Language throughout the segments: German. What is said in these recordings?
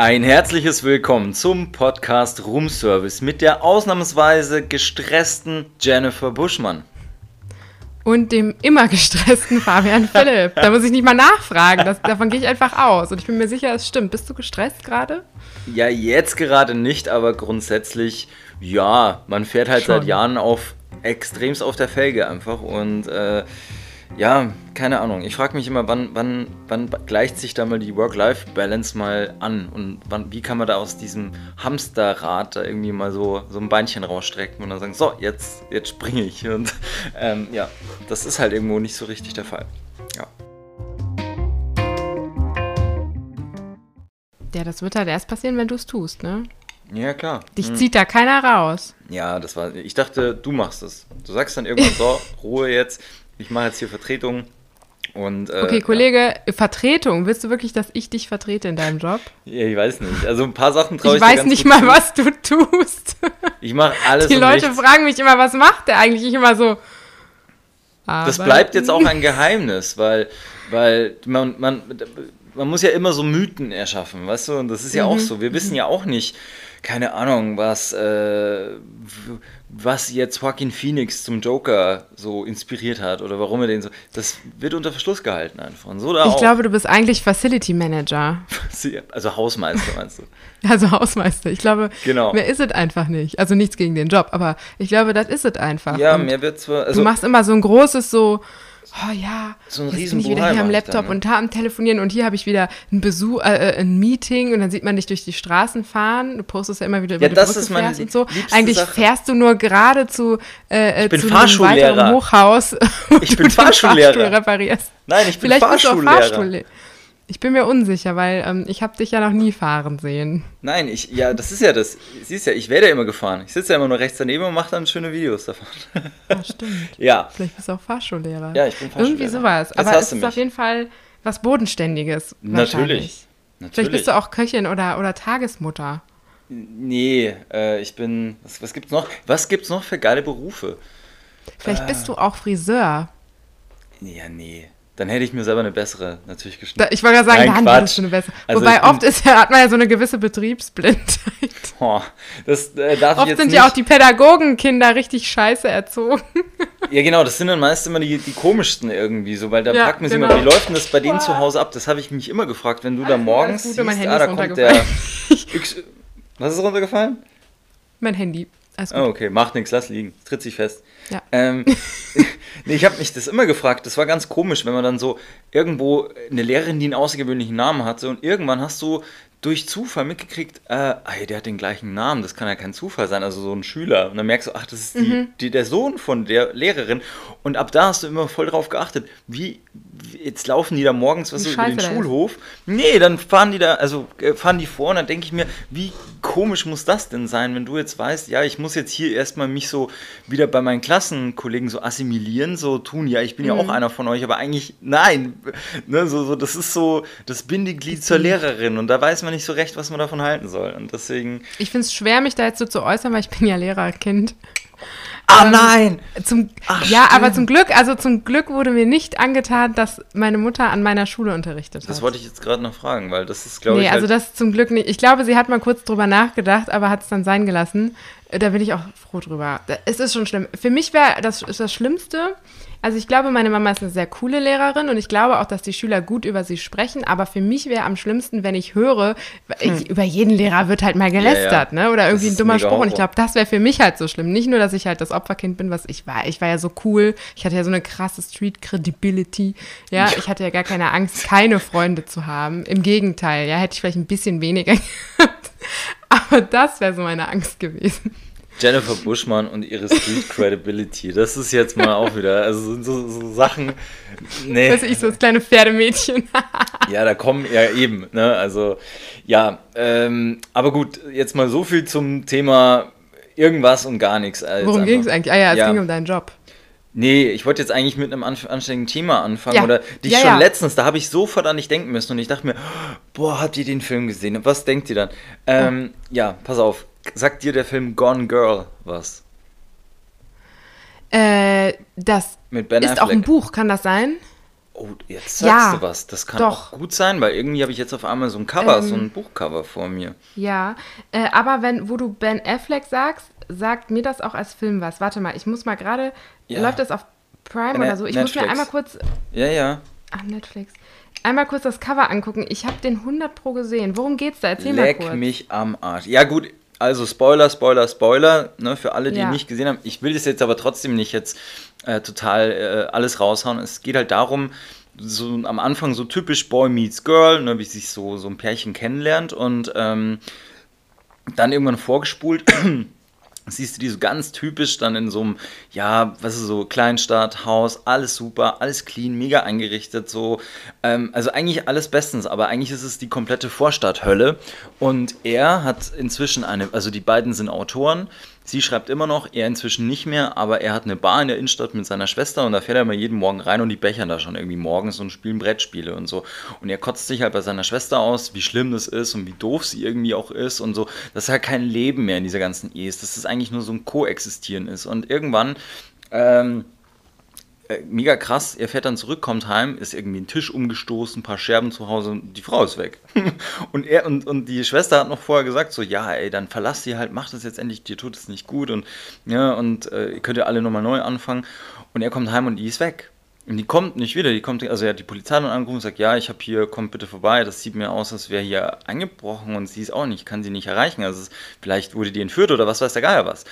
Ein herzliches Willkommen zum Podcast Room Service mit der ausnahmsweise gestressten Jennifer Buschmann. Und dem immer gestressten Fabian Philipp. Da muss ich nicht mal nachfragen. Das, davon gehe ich einfach aus. Und ich bin mir sicher, es stimmt. Bist du gestresst gerade? Ja, jetzt gerade nicht, aber grundsätzlich, ja, man fährt halt Schon. seit Jahren auf extremst auf der Felge einfach und äh, ja, keine Ahnung. Ich frage mich immer, wann, wann, wann gleicht sich da mal die Work-Life-Balance mal an und wann, wie kann man da aus diesem Hamsterrad da irgendwie mal so, so ein Beinchen rausstrecken und dann sagen, so, jetzt, jetzt springe ich. Und ähm, ja, das ist halt irgendwo nicht so richtig der Fall. Ja. Ja, das wird halt erst passieren, wenn du es tust, ne? Ja, klar. Dich zieht da keiner raus. Ja, das war. Ich dachte, du machst es. Du sagst dann irgendwann so, Ruhe jetzt. Ich mache jetzt hier Vertretung. Und, äh, Okay, Kollege, Vertretung. Willst du wirklich, dass ich dich vertrete in deinem Job? Ja, ich weiß nicht. Also ein paar Sachen traue Ich ich, weiß nicht mal, zu. was du tust. Ich mache alles Die Leute nichts. fragen mich immer, was macht der eigentlich? Ich immer so. Das bleibt jetzt auch ein Geheimnis, weil, weil man, man, man muss ja immer so Mythen erschaffen, weißt du? Und das ist ja Mhm. auch so. Wir wissen ja auch nicht, keine Ahnung, was, äh, was jetzt Joaquin Phoenix zum Joker so inspiriert hat oder warum er den so. Das wird unter Verschluss gehalten einfach. Und so da Ich auch. glaube, du bist eigentlich Facility Manager. also Hausmeister meinst du? Also Hausmeister. Ich glaube, Genau. mehr ist es einfach nicht. Also nichts gegen den Job, aber ich glaube, das ist es einfach. Ja, Und mehr wird zwar. du Also, machst immer so ein großes so, oh ja, So ein jetzt bin ich wieder Bohai hier am ich Laptop dann, ne? und da am Telefonieren und hier habe ich wieder ein Besuch, äh, äh, ein Meeting und dann sieht man dich durch die Straßen fahren. Du postest ja immer wieder über Ja, die das Brücke ist fährst und so. Eigentlich Sache. fährst du nur gerade zu, äh, äh, zu einem Fahrschullehrer. weiteren Hochhaus. Ich du bin den Fahrschullehrer. Fahrstuhl reparierst. nein, ich bin Vielleicht bist du auch Fahrschullehrer. Ich bin mir unsicher, weil ähm, ich habe dich ja noch nie fahren sehen. Nein, ich, ja, das ist ja das. Siehst ja, ich werde ja immer gefahren. Ich sitze ja immer nur rechts daneben und mache dann schöne Videos davon. Ja, stimmt. ja, Vielleicht bist du auch Fahrschullehrer. Ja, ich bin Fahrschullehrer. Irgendwie sowas. Jetzt Aber es ist mich. auf jeden Fall was Bodenständiges. Natürlich. natürlich. Vielleicht bist du auch Köchin oder, oder Tagesmutter. Nee, äh, ich bin. Was, was gibt's noch? Was gibt's noch für geile Berufe? Vielleicht Ah. bist du auch Friseur. Ja, nee. Dann hätte ich mir selber eine bessere natürlich geschnitten. Da, ich wollte gerade sagen, Nein, dann würdest du eine bessere. Also Wobei ich bin- oft ist, hat man ja so eine gewisse Betriebsblindheit. Boah, das äh, darf ich Oft sind nicht. ja auch die Pädagogenkinder richtig scheiße erzogen. Ja, genau, das sind dann meist immer die, die komischsten irgendwie so, weil da Ja, fragt man sich genau. immer, wie läuft denn das bei denen Boah. zu Hause ab? Das habe ich mich immer gefragt, wenn du da Alles gut, morgens gut, mein siehst, Handy ah, da kommt der. was ist runtergefallen? mein Handy. Oh, okay, macht nichts, lass liegen. Tritt sich fest. Ja. Ähm, nee, ich habe mich das immer gefragt. Das war ganz komisch, wenn man dann so irgendwo eine Lehrerin, die einen außergewöhnlichen Namen hatte und irgendwann hast du durch Zufall mitgekriegt, äh, ah, der hat den gleichen Namen, das kann ja kein Zufall sein, also so ein Schüler. Und dann merkst du, ach, das ist die, Mhm. die, der Sohn von der Lehrerin. Und ab da hast du immer voll drauf geachtet, wie, jetzt laufen die da morgens was so über den der ist. Schulhof. Nee, dann fahren die da, also äh, fahren die vor und dann denke ich mir, wie komisch muss das denn sein, wenn du jetzt weißt, ja, ich muss jetzt hier erstmal mich so wieder bei meinen Klassenkollegen so assimilieren, so tun, ja, ich bin ja Mhm. auch einer von euch, aber eigentlich, nein, ne, so, so, das ist so das Bindeglied zur Lehrerin und da weiß man nicht so recht, was man davon halten soll und deswegen, Ich finde es schwer, mich da jetzt so zu äußern, weil ich bin ja Lehrerkind. ah Ähm, nein! Zum, Ach, ja, stimmt. aber zum Glück, also zum Glück wurde mir nicht angetan, dass meine Mutter an meiner Schule unterrichtet hat. Das wollte ich jetzt gerade noch fragen, weil das ist, glaube nee, ich, also halt, das zum Glück nicht. Ich glaube, sie hat mal kurz drüber nachgedacht, aber hat es dann sein gelassen. Äh, Da bin ich auch froh drüber. Es ist schon schlimm. Für mich wäre das ist das Schlimmste. Also ich glaube, meine Mama ist eine sehr coole Lehrerin und ich glaube auch, dass die Schüler gut über sie sprechen. Aber für mich wäre am schlimmsten, wenn ich höre, ich, über jeden Lehrer wird halt mal gelästert, ne? Oder irgendwie ein dummer Spruch. Und ich glaube, das wäre für mich halt so schlimm. Nicht nur, dass ich halt das Opferkind bin, was ich war. Ich war ja so cool. Ich hatte ja so eine krasse Street Credibility. Ja, ich hatte ja gar keine Angst, keine Freunde zu haben. Im Gegenteil, ja, hätte ich vielleicht ein bisschen weniger gehabt. Aber das wäre so meine Angst gewesen. Jennifer Buschmann und ihre Street Credibility, das ist jetzt mal auch wieder, also sind so, so Sachen, nee. Weiß ich, so das kleine Pferdmädchen. Ja, da kommen ja eben, ne? Also, ja, ähm, aber gut, jetzt mal so viel zum Thema irgendwas und gar nichts. als Worum ging es eigentlich? Ah ja, es Ja. ging um deinen Job. Nee, ich wollte jetzt eigentlich mit einem anständigen Thema anfangen. Ja. Oder dich Ja, schon ja. letztens, da habe ich sofort an dich denken müssen und ich dachte mir, boah, habt ihr den Film gesehen? Was denkt ihr dann? Ähm, ja, pass auf. Sagt dir der Film Gone Girl was? Äh, das Mit Ben ist auch ein Affleck. Buch, kann das sein? Oh, jetzt sagst Ja, du was. Das kann doch. auch gut sein, weil irgendwie habe ich jetzt auf einmal so ein Cover, so Ähm. ein Buchcover vor mir. Ja, äh, aber wenn, wo du Ben Affleck sagst, sagt mir das auch als Film was. Warte mal, ich muss mal gerade, Ja. läuft das auf Prime Ne- oder so? Ich muss mir Netflix. einmal kurz, Ja, ja. ach, Netflix, einmal kurz das Cover angucken. Ich habe den 100 pro gesehen. Worum geht's da? Erzähl Leck mal kurz. mich am Arsch. Ja, gut. Also Spoiler, Spoiler, Spoiler, ne, für alle, die Ja. nicht gesehen haben. Ich will das jetzt aber trotzdem nicht jetzt äh, total äh, alles raushauen. Es geht halt darum, so am Anfang so typisch Boy meets Girl, ne, wie sich so, so ein Pärchen kennenlernt und ähm, dann irgendwann vorgespult. Siehst du die so ganz typisch dann in so einem, ja, was ist so, Kleinstadt, Haus, alles super, alles clean, mega eingerichtet, so. Ähm, also eigentlich alles bestens, aber eigentlich ist es die komplette Vorstadthölle. Und er hat inzwischen eine, also die beiden sind Autoren. Sie schreibt immer noch, er inzwischen nicht mehr, aber er hat eine Bar in der Innenstadt mit seiner Schwester und da fährt er immer jeden Morgen rein und die bechern da schon irgendwie morgens und spielen Brettspiele und so. Und er kotzt sich halt bei seiner Schwester aus, wie schlimm das ist und wie doof sie irgendwie auch ist und so. Das ist halt kein Leben mehr in dieser ganzen Ehe, dass das eigentlich nur so ein Koexistieren ist. Und irgendwann, ähm, äh, mega krass, er fährt dann zurück, kommt heim, ist irgendwie ein Tisch umgestoßen, ein paar Scherben zu Hause und die Frau ist weg. und er und, und die Schwester hat noch vorher gesagt, so, ja, ey, dann verlass sie halt, mach das jetzt endlich, dir tut es nicht gut und ja, und äh, ihr könnt ja alle nochmal neu anfangen. Und er kommt heim und die ist weg. Und die kommt nicht wieder, die kommt, also er hat die Polizei dann angerufen und sagt, ja, ich habe hier, kommt bitte vorbei, das sieht mir aus, als wäre hier eingebrochen und sie ist auch nicht, kann sie nicht erreichen. Also es, vielleicht wurde die entführt oder was weiß der Geier was.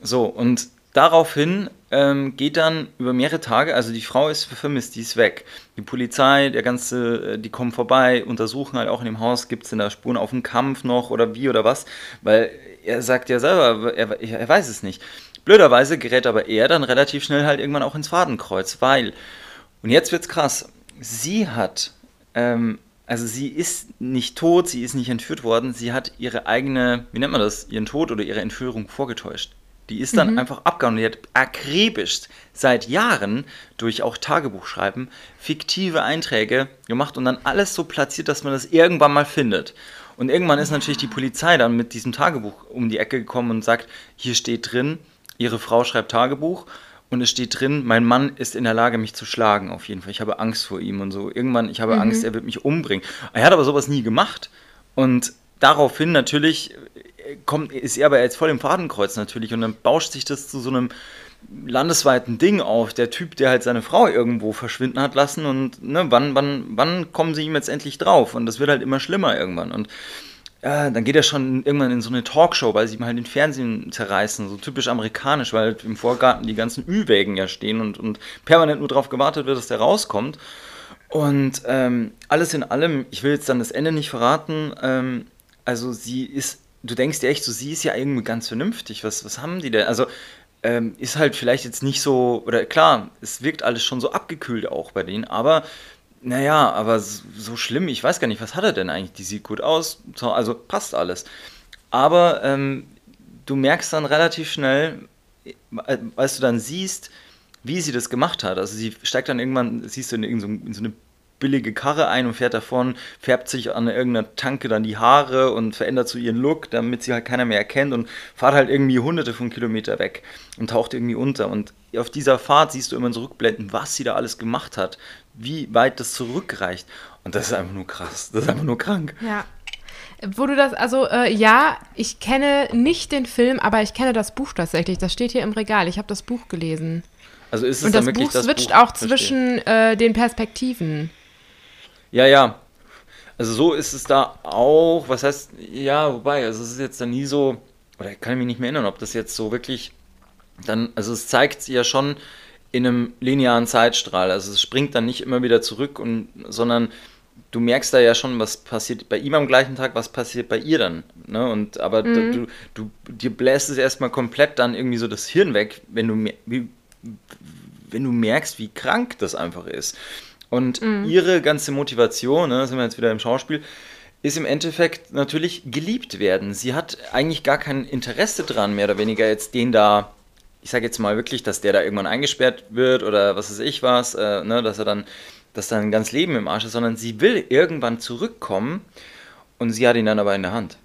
So, und daraufhin ähm, geht dann über mehrere Tage, also die Frau ist vermisst, die ist weg. Die Polizei, der ganze, äh, die kommen vorbei, untersuchen halt auch in dem Haus, gibt es denn da Spuren auf dem Kampf noch oder wie oder was, weil er sagt ja selber, er, er weiß es nicht. Blöderweise gerät aber er dann relativ schnell halt irgendwann auch ins Fadenkreuz, weil, und jetzt wird's krass, sie hat, ähm, also sie ist nicht tot, sie ist nicht entführt worden, sie hat ihre eigene, wie nennt man das, ihren Tod oder ihre Entführung vorgetäuscht. Die ist dann einfach abgehauen und die hat akribisch seit Jahren durch auch Tagebuchschreiben fiktive Einträge gemacht und dann alles so platziert, dass man das irgendwann mal findet. Und irgendwann ist natürlich die Polizei dann mit diesem Tagebuch um die Ecke gekommen und sagt, hier steht drin, ihre Frau schreibt Tagebuch und es steht drin, mein Mann ist in der Lage, mich zu schlagen, auf jeden Fall. Ich habe Angst vor ihm und so. Irgendwann, ich habe Angst, er wird mich umbringen. Er hat aber sowas nie gemacht. Und daraufhin natürlich kommt, ist er aber jetzt voll im Fadenkreuz natürlich und dann bauscht sich das zu so einem landesweiten Ding auf. Der Typ, der halt seine Frau irgendwo verschwinden hat lassen und ne, wann, wann, wann kommen sie ihm jetzt endlich drauf? Und das wird halt immer schlimmer irgendwann. Und ja, dann geht er schon irgendwann in so eine Talkshow, weil sie ihm halt den Fernsehen zerreißen, so typisch amerikanisch, weil halt im Vorgarten die ganzen Ü-Wägen ja stehen und, und permanent nur darauf gewartet wird, dass der rauskommt. Und ähm, alles in allem, ich will jetzt dann das Ende nicht verraten, ähm, also sie ist, du denkst dir echt so, sie ist ja irgendwie ganz vernünftig, was, was haben die denn? Also ähm, ist halt vielleicht jetzt nicht so, oder klar, es wirkt alles schon so abgekühlt auch bei denen, aber naja, aber so, so schlimm, ich weiß gar nicht, was hat er denn eigentlich? Die sieht gut aus, so, also passt alles. Aber ähm, du merkst dann relativ schnell, äh, als du dann siehst, wie sie das gemacht hat. Also sie steigt dann irgendwann, siehst du in, irgend so, in so eine billige Karre ein und fährt davon, färbt sich an irgendeiner Tanke dann die Haare und verändert so ihren Look, damit sie halt keiner mehr erkennt und fahrt halt irgendwie hunderte von Kilometer weg und taucht irgendwie unter. Und auf dieser Fahrt siehst du immer so Rückblenden, was sie da alles gemacht hat, wie weit das zurückreicht. Und das ist einfach nur krass, das ist einfach nur krank. Ja. Wo du das, also äh, ja, ich kenne nicht den Film, aber ich kenne das Buch tatsächlich. Das steht hier im Regal. Ich habe das Buch gelesen. Also ist es Und das Buch das switcht Buch? auch Verstehe. zwischen äh, den Perspektiven. Ja, ja. Also so ist es da auch. Was heißt, ja, wobei, also es ist jetzt dann nie so, oder kann ich mich nicht mehr erinnern, ob das jetzt so wirklich dann, also es zeigt ja schon in einem linearen Zeitstrahl. Also es springt dann nicht immer wieder zurück und, sondern du merkst da ja schon, was passiert bei ihm am gleichen Tag, was passiert bei ihr dann. Ne? Und aber du, du, dir bläst es erstmal komplett dann irgendwie so das Hirn weg, wenn du wenn du merkst, wie krank das einfach ist. Und ihre ganze Motivation, ne, sind wir jetzt wieder im Schauspiel, ist im Endeffekt natürlich geliebt werden. Sie hat eigentlich gar kein Interesse dran, mehr oder weniger jetzt den da, ich sage jetzt mal wirklich, dass der da irgendwann eingesperrt wird oder was weiß ich was, äh, ne, dass er dann, dass sein ganz Leben im Arsch ist, sondern sie will irgendwann zurückkommen und sie hat ihn dann aber in der Hand.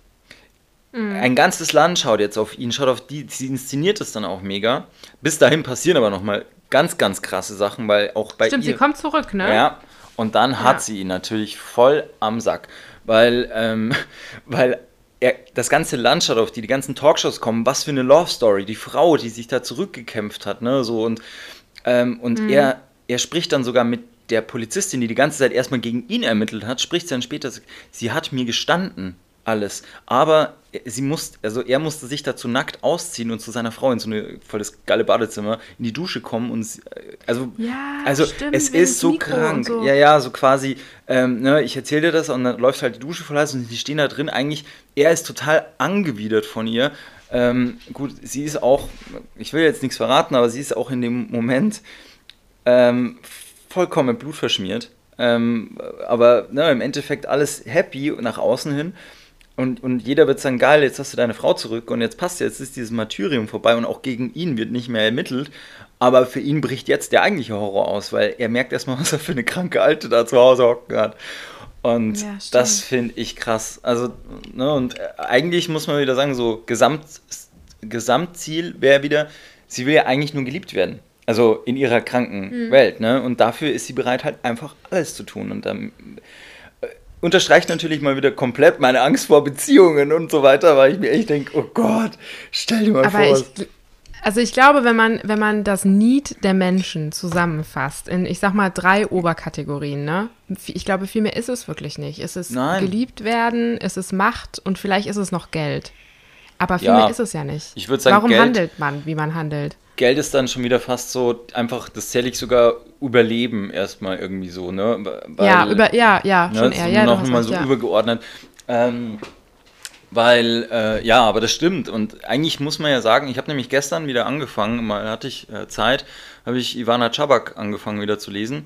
Ein ganzes Land schaut jetzt auf ihn, schaut auf die, sie inszeniert es dann auch mega. Bis dahin passieren aber nochmal ganz, ganz krasse Sachen, weil auch bei Stimmt, ihr... sie kommt zurück, ne? Ja, Und dann hat Ja. sie ihn natürlich voll am Sack, weil, ähm, weil er, das ganze Land schaut auf die, die ganzen Talkshows kommen, was für eine Love Story, die Frau, die sich da zurückgekämpft hat, ne, so und, ähm, und Mhm. er, er spricht dann sogar mit der Polizistin, die die ganze Zeit erstmal gegen ihn ermittelt hat, spricht dann später, sie hat mir gestanden, alles, aber sie muss, also er musste sich dazu nackt ausziehen und zu seiner Frau in so eine volles geile Badezimmer in die Dusche kommen und sie, also Ja, also stimmt, es ist so Mikro krank. so. Ja, ja, so quasi, ähm, ne, ich erzähle dir das und dann läuft halt die Dusche voll heiß und sie stehen da drin. Eigentlich, er ist total angewidert von ihr. Ähm, gut, sie ist auch, ich will jetzt nichts verraten, aber sie ist auch in dem Moment ähm, vollkommen blutverschmiert. Ähm, aber ne, im Endeffekt alles happy nach außen hin. Und, und jeder wird sagen, geil, jetzt hast du deine Frau zurück und jetzt passt jetzt ist dieses Martyrium vorbei und auch gegen ihn wird nicht mehr ermittelt. Aber für ihn bricht jetzt der eigentliche Horror aus, weil er merkt erstmal, was er für eine kranke Alte da zu Hause hocken hat. Und Ja, das finde ich krass. Also, ne, und äh, eigentlich muss man wieder sagen, so Gesamt, Gesamtziel wäre wieder, sie will ja eigentlich nur geliebt werden. Also in ihrer kranken Mhm. Welt, ne? Und dafür ist sie bereit, halt einfach alles zu tun. Und dann unterstreicht natürlich mal wieder komplett meine Angst vor Beziehungen und so weiter, weil ich mir echt denke, oh Gott, stell dir mal Aber vor. ich, also ich glaube, wenn man, wenn man das Need der Menschen zusammenfasst, in, ich sag mal, drei Oberkategorien, ne? Ich glaube, viel mehr ist es wirklich nicht. Es ist Nein. geliebt werden, es ist Macht und vielleicht ist es noch Geld. Aber viel Ja, mehr ist es ja nicht. ich sagen, Warum Geld- handelt man, wie man handelt? Geld ist dann schon wieder fast so, einfach, das zähle ich sogar Überleben erstmal irgendwie so, ne? Weil, ja, über, ja, ja, Ne, schon eher. Ja, noch mal so ja. übergeordnet. Ähm, weil, äh, ja, aber das stimmt. Und eigentlich muss man ja sagen, ich habe nämlich gestern wieder angefangen, mal hatte ich äh, Zeit, habe ich Ivana Chabak angefangen wieder zu lesen.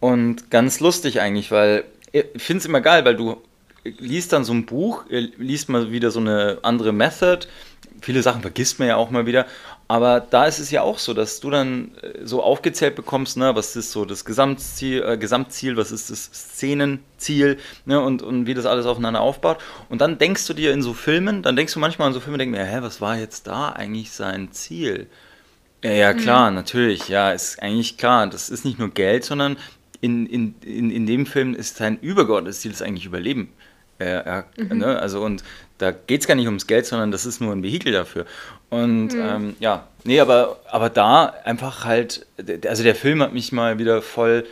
Und ganz lustig eigentlich, weil ich finde es immer geil, weil du liest dann so ein Buch, äh, liest mal wieder so eine andere Method. Viele Sachen vergisst man ja auch mal wieder. Aber da ist es ja auch so, dass du dann äh, so aufgezählt bekommst, ne, was ist so das Gesamtziel, äh, Gesamtziel was ist das Szenenziel, ne, und, und wie das alles aufeinander aufbaut. Und dann denkst du dir in so Filmen, dann denkst du manchmal an so Filme, denkst mir, hä, was war jetzt da eigentlich sein Ziel? Ja, ja, klar, natürlich, ja, ist eigentlich klar. Das ist nicht nur Geld, sondern in, in, in, in dem Film ist sein übergeordnetes Ziel ist eigentlich Überleben. Er, er, ne, also und da geht es gar nicht ums Geld, sondern das ist nur ein Vehikel dafür. Und ähm, ja, nee, aber, aber da einfach halt, also der Film hat mich mal wieder voll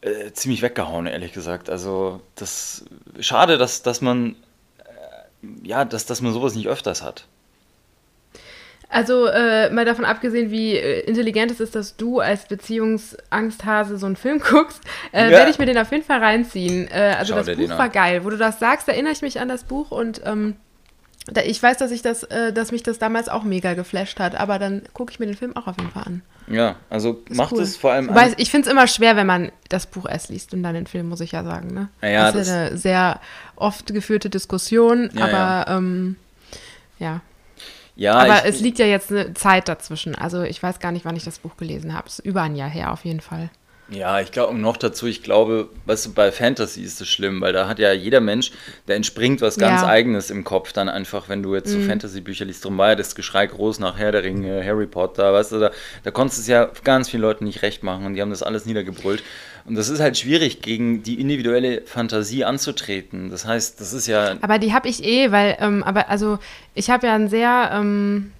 äh, ziemlich weggehauen, ehrlich gesagt. Also das schade, dass, dass man äh, ja, dass, dass man sowas nicht öfters hat. Also äh, mal davon abgesehen, wie äh, intelligent es ist, dass du als Beziehungsangsthase so einen Film guckst, äh, Ja. werde ich mir den auf jeden Fall reinziehen. Äh, also Schau das Buch war geil. Wo du das sagst, erinnere ich mich an das Buch und ähm, da, ich weiß, dass ich das, äh, dass mich das damals auch mega geflasht hat. Aber dann gucke ich mir den Film auch auf jeden Fall an. Ja, also Ist macht cool. es vor allem Wobei, an- ich finde es immer schwer, wenn man das Buch erst liest und dann den Film, muss ich ja sagen. Ne? Ja, das ist das- ja eine sehr oft geführte Diskussion, Ja, aber ähm, ja. Ja, Aber ich, es liegt ja jetzt eine Zeit dazwischen. Also ich weiß gar nicht, wann ich das Buch gelesen habe. Es ist über ein Jahr her auf jeden Fall. Ja, ich glaube, noch dazu, ich glaube, weißt du, bei Fantasy ist es schlimm, weil da hat ja jeder Mensch, der entspringt was ganz Ja. Eigenes im Kopf dann einfach, wenn du jetzt so Fantasy-Bücher liest. Drum war ja das Geschrei groß nach Herr der Ringe, Harry Potter, weißt du, da, da konntest du es ja ganz vielen Leuten nicht recht machen und die haben das alles niedergebrüllt. Und das ist halt schwierig, gegen die individuelle Fantasie anzutreten. Das heißt, das ist ja, Aber die habe ich eh, weil, ähm, aber also ich habe ja ein sehr, ähm,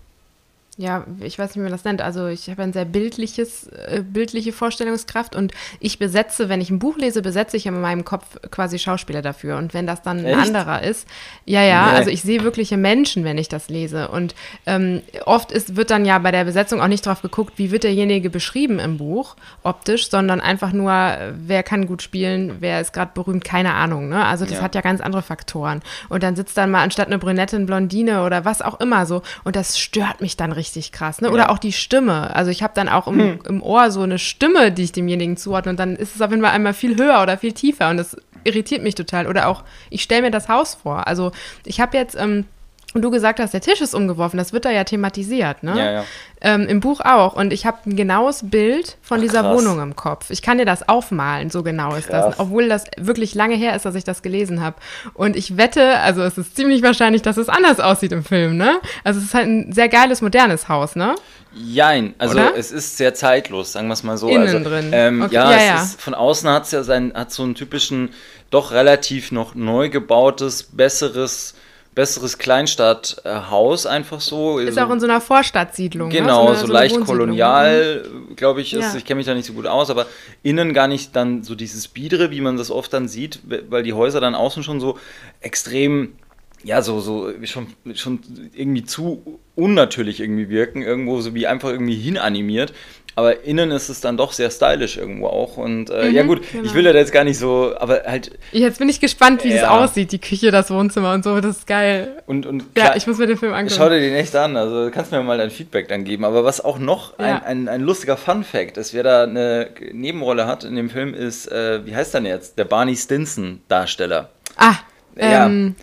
ja, ich weiß nicht, wie man das nennt. Also ich habe ein sehr bildliches, äh, bildliche Vorstellungskraft und ich besetze, wenn ich ein Buch lese, besetze ich in meinem Kopf quasi Schauspieler dafür. Und wenn das dann ein Echt? anderer ist, ja, ja, Nee. also ich sehe wirkliche Menschen, wenn ich das lese. Und ähm, oft ist, wird dann ja bei der Besetzung auch nicht drauf geguckt, wie wird derjenige beschrieben im Buch, optisch, sondern einfach nur, wer kann gut spielen, wer ist gerade berühmt, keine Ahnung. Ne? Also das Ja. hat ja ganz andere Faktoren. Und dann sitzt dann mal anstatt eine Brünette eine Blondine oder was auch immer so. Und das stört mich dann richtig krass. Ne? Oder Ja. auch die Stimme. Also ich habe dann auch im, im Ohr so eine Stimme, die ich demjenigen zuordne. Und dann ist es auf jeden Fall einmal viel höher oder viel tiefer. Und das irritiert mich total. Oder auch, ich stelle mir das Haus vor. Also ich habe jetzt. Ähm, und du gesagt hast, der Tisch ist umgeworfen, das wird da ja thematisiert, ne? Ja, ja. Ähm, Im Buch auch. Und ich habe ein genaues Bild von Ach, dieser krass. Wohnung im Kopf. Ich kann dir das aufmalen, so genau ist Krass. das. Obwohl das wirklich lange her ist, dass ich das gelesen habe. Und ich wette, also es ist ziemlich wahrscheinlich, dass es anders aussieht im Film, ne? Also es ist halt ein sehr geiles, modernes Haus, ne? Jein, also Oder? es ist sehr zeitlos, sagen wir es mal so. Innen also, drin. Ähm, Okay, ja, ja, es ja. Ist, von außen hat es ja sein, hat so einen typischen, doch relativ noch neu gebautes, besseres, besseres Kleinstadthaus einfach so. Ist so, auch in so einer Vorstadtsiedlung. Genau, ne? so, eine- leicht eine Wohnsiedlung. kolonial, glaube ich, ist. Ja. Ich kenne mich da nicht so gut aus, aber innen gar nicht dann so dieses Biedere, wie man das oft dann sieht, weil die Häuser dann außen schon so extrem, ja, so, so schon, schon irgendwie zu unnatürlich irgendwie wirken, irgendwo so wie einfach irgendwie hinanimiert. Aber innen ist es dann doch sehr stylisch irgendwo auch. Und äh, ja, gut, genau. ich will da jetzt gar nicht so, aber halt. Jetzt bin ich gespannt, wie es Ja. aussieht, die Küche, das Wohnzimmer und so. Das ist geil. Und, und Ja, klar- ich muss mir den Film Schau angucken. dir den echt an, also du kannst mir mal dein Feedback dann geben. Aber was auch noch Ja. ein, ein, ein lustiger Fun-Fact ist, wer da eine Nebenrolle hat in dem Film, ist, äh, wie heißt der denn jetzt? Der Barney Stinson-Darsteller. Ah, Ja. ähm,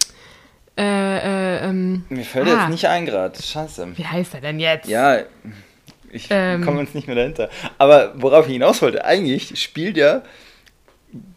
äh, äh, ähm, Mir fällt ah, jetzt nicht ein gerade. Scheiße. Wie heißt er denn jetzt? Ja, ich Ähm. komme jetzt nicht mehr dahinter. Aber worauf ich hinaus wollte, eigentlich spielt er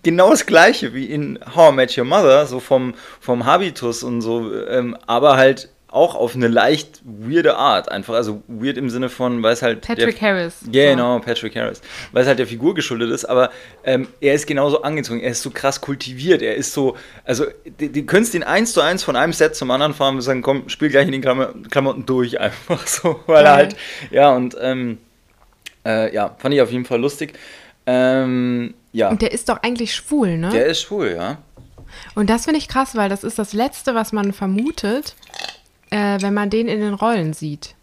genau das gleiche wie in How I Met Your Mother, so vom, vom Habitus und so, ähm, aber halt auch auf eine leicht weirde Art. Einfach, also weird im Sinne von, weil es halt. Patrick der, Harris. Ja, genau, Patrick Harris. Weil es halt der Figur geschuldet ist, aber ähm, er ist genauso angezogen, er ist so krass kultiviert, er ist so, also die, die könntest ihn eins zu eins von einem Set zum anderen fahren und sagen, komm, spiel gleich in den Klam Klamotten durch, einfach so, weil er halt, ja, und ähm, äh, ja, fand ich auf jeden Fall lustig. Ähm, ja, Und der ist doch eigentlich schwul, ne? der ist schwul, ja. Und das finde ich krass, weil das ist das Letzte, was man vermutet, äh, wenn man den in den Rollen sieht,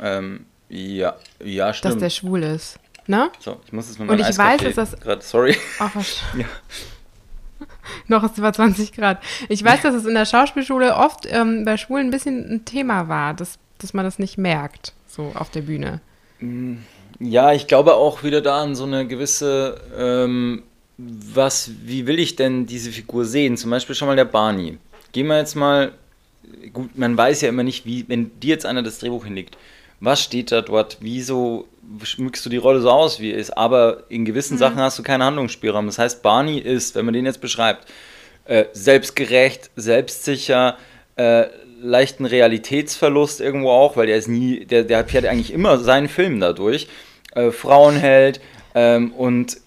Ähm, ja, ja, dass stimmt. der schwul ist. Ne? so, ich muss jetzt mal Und ich weiß, Eiskaffee dass das- grad, sorry. Auch was. Ja. Noch ist über 20 Grad. Ich weiß, dass es in der Schauspielschule oft ähm, bei Schwulen ein bisschen ein Thema war, dass, dass man das nicht merkt, so auf der Bühne. Ja, ich glaube auch wieder da an so eine gewisse, ähm, was, wie will ich denn diese Figur sehen? Zum Beispiel schon mal der Barney. Gehen wir jetzt mal, gut, man weiß ja immer nicht, wie, wenn dir jetzt einer das Drehbuch hinlegt, was steht da dort, wieso schmückst du die Rolle so aus, wie es ist, aber in gewissen Sachen hast du keinen Handlungsspielraum. Das heißt, Barney ist, wenn man den jetzt beschreibt, äh, selbstgerecht, selbstsicher, äh, leichten Realitätsverlust irgendwo auch, weil der ist nie, der, der fährt eigentlich immer seinen Film dadurch. Äh, Frauenheld ähm, und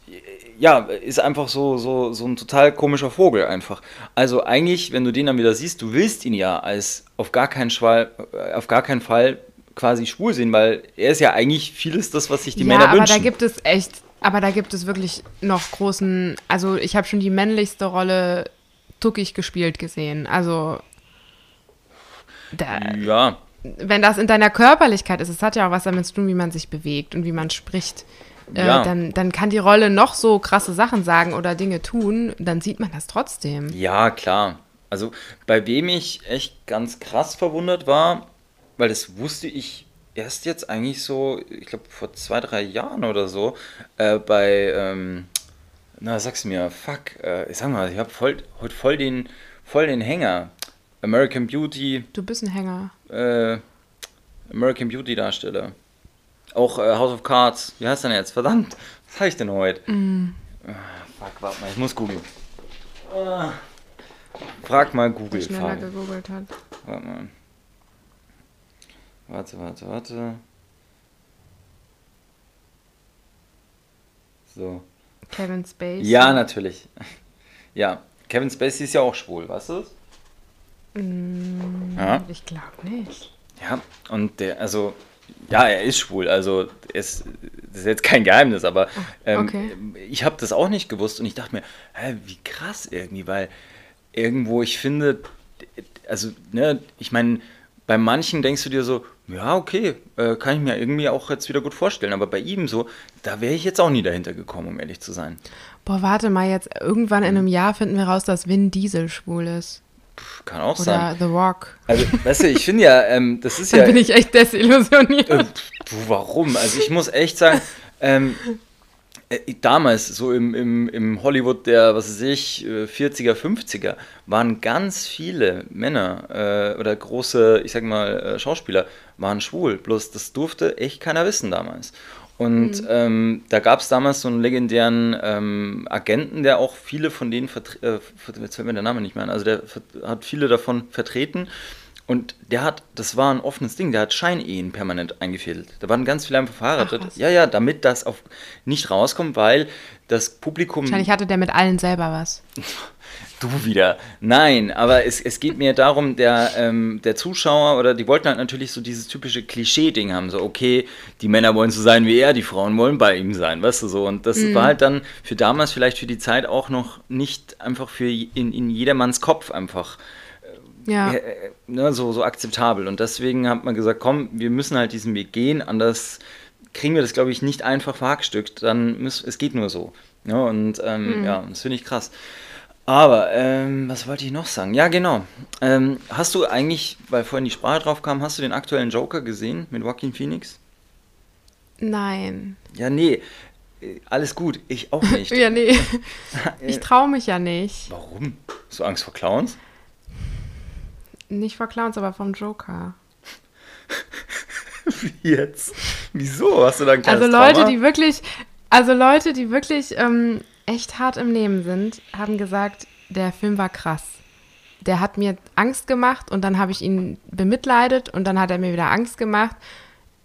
ja, ist einfach so, so, so ein total komischer Vogel einfach. Also eigentlich, wenn du den dann wieder siehst, du willst ihn ja als auf gar keinen Fall, äh, auf gar keinen Fall quasi schwul sehen, weil er ist ja eigentlich vieles das, was sich die ja, Männer aber wünschen. da gibt es echt, aber da gibt es wirklich noch großen, also ich habe schon die männlichste Rolle tuckig gespielt gesehen. Also da, ja, wenn das in deiner Körperlichkeit ist, es hat ja auch was damit zu tun, wie man sich bewegt und wie man spricht. Äh, Ja. dann, dann kann die Rolle noch so krasse Sachen sagen oder Dinge tun, dann sieht man das trotzdem. Ja, klar. Also bei wem ich echt ganz krass verwundert war, weil das wusste ich erst jetzt eigentlich so, ich glaube vor zwei, drei Jahren oder so, äh, bei, ähm, na sag's mir, fuck, äh, ich sag mal, ich habe voll, heute voll den, voll den Hänger. American Beauty, Du bist ein Hänger. äh, American Beauty Darsteller. Auch äh, House of Cards. Wie heißt denn jetzt? Verdammt, was habe ich denn heute? Ah, fuck, warte mal, ich muss googeln. Ah. Frag mal Google. Schneller Fabi. gegoogelt hat. Warte mal. Warte, warte, warte. So. Kevin Spacey. Ja, natürlich. Ja, Kevin Spacey ist ja auch schwul, weißt du das? Ja. Ich glaube nicht. Ja, und der, also, ja, er ist schwul, also es, das ist jetzt kein Geheimnis, aber ähm, okay. ich habe das auch nicht gewusst und ich dachte mir, hä, wie krass irgendwie, weil irgendwo, ich finde, also, ne, ich meine, bei manchen denkst du dir so, ja, okay, äh, kann ich mir irgendwie auch jetzt wieder gut vorstellen, aber bei ihm so, da wäre ich jetzt auch nie dahinter gekommen, um ehrlich zu sein. Boah, warte mal, jetzt irgendwann in einem Jahr finden wir raus, dass Vin Diesel schwul ist. Kann auch Oder sein. The Rock. Also, weißt du, ich finde ja, ähm, das ist Dann ja. bin ich echt desillusioniert. Äh, warum? Also ich muss echt sagen, ähm, Äh, damals, so im, im, im Hollywood der, was weiß ich, 40er, äh, 50er, waren ganz viele Männer äh, oder große, ich sag mal, äh, Schauspieler, waren schwul. Bloß das durfte echt keiner wissen damals. Und mhm. ähm, da gab es damals so einen legendären ähm, Agenten, der auch viele von denen, äh, jetzt fällt mir der Name nicht mehr an, also der hat viele davon vertreten. Und der hat, das war ein offenes Ding, der hat Scheinehen permanent eingefädelt. Da waren ganz viele einfach verheiratet. Ach, ja, ja, damit das auf nicht rauskommt, weil das Publikum. Wahrscheinlich hatte der mit allen selber was. Du wieder. Nein, aber es, es geht mir darum, der, ähm, der Zuschauer oder die wollten halt natürlich so dieses typische Klischee-Ding haben. So, okay, die Männer wollen so sein wie er, die Frauen wollen bei ihm sein, weißt du so. Und das mhm. war halt dann für damals vielleicht für die Zeit auch noch nicht einfach für in, in jedermanns Kopf einfach ja. Äh, ne, so, so akzeptabel. Und deswegen hat man gesagt, komm, wir müssen halt diesen Weg gehen, anders kriegen wir das, glaube ich, nicht einfach verhackstückt. Dann müssen, es geht nur so. Ja, ne, und ähm, mhm. ja, das finde ich krass. Aber, ähm, was wollte ich noch sagen? Ja, genau. Ähm, hast du eigentlich, weil vorhin die Sprache drauf kam, hast du den aktuellen Joker gesehen mit Joaquin Phoenix? Nein. Ja, nee. Äh, alles gut, ich auch nicht. ja, nee. Ich traue mich ja nicht. Warum? Hast du Angst vor Clowns? Nicht vor Clowns, aber vom Joker. Wie jetzt? Wieso? Hast du da ein kleines Also Leute, Trauma? die wirklich, also Leute, die wirklich ähm, echt hart im Leben sind, haben gesagt, der Film war krass. Der hat mir Angst gemacht und dann habe ich ihn bemitleidet und dann hat er mir wieder Angst gemacht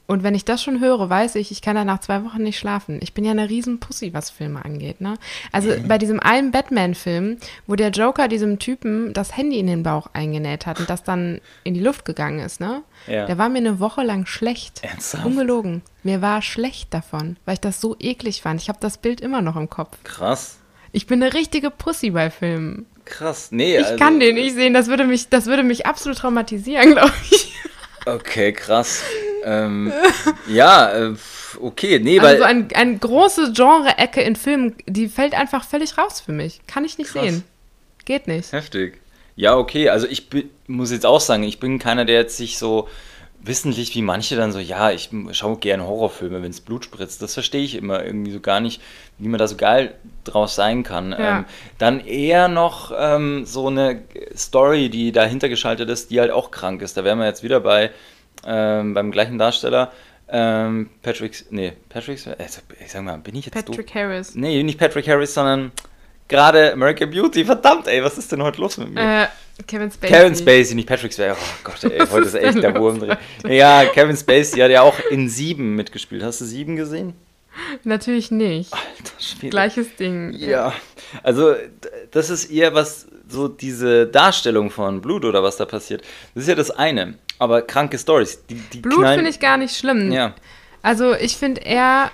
und wenn ich das schon höre, weiß ich, ich kann da nach zwei Wochen nicht schlafen. Ich bin ja eine riesen Pussy, was Filme angeht. Ne? Also mhm. bei diesem einen Batman-Film, wo der Joker diesem Typen das Handy in den Bauch eingenäht hat und das dann in die Luft gegangen ist, ne? Ja. Der war mir eine Woche lang schlecht. Ernsthaft? Ungelogen. Mir war schlecht davon, weil ich das so eklig fand. Ich habe das Bild immer noch im Kopf. Krass. Ich bin eine richtige Pussy bei Filmen. Krass, nee. Ich also, kann den nicht sehen, das würde mich, das würde mich absolut traumatisieren, glaube ich. Okay, krass. Ähm, ja, äh, okay, nee, weil. Also ein, eine große Genre-Ecke in Filmen, die fällt einfach völlig raus für mich. Kann ich nicht krass. sehen. Geht nicht. Heftig. Ja, okay, also ich muss jetzt auch sagen, ich bin keiner, der jetzt sich so wissentlich wie manche dann so, ja, ich schaue gerne Horrorfilme, wenn es Blut spritzt. Das verstehe ich immer irgendwie so gar nicht, wie man da so geil draus sein kann. Ja. Ähm, dann eher noch ähm, so eine Story, die dahinter geschaltet ist, die halt auch krank ist. Da wären wir jetzt wieder bei ähm, beim gleichen Darsteller. Ähm, Patrick, nee, Patrick, äh, ich sag mal, bin ich jetzt Patrick doof? Harris. Nee, nicht Patrick Harris, sondern gerade American Beauty. Verdammt, ey, was ist denn heute los mit mir? Äh, Kevin Spacey. Kevin Spacey, nicht Patrick Spacey. Oh Gott, ey, heute ist echt der Wurm drin. Ja, Kevin Spacey hat ja auch in Sieben mitgespielt. Hast du Sieben gesehen? Natürlich nicht. Alter Schwede. Gleiches Ding. Ja, also das ist eher was, so diese Darstellung von Blut oder was da passiert. Das ist ja das eine. Aber kranke Stories. Die, die Blut finde ich gar nicht schlimm. Ja. Also ich finde eher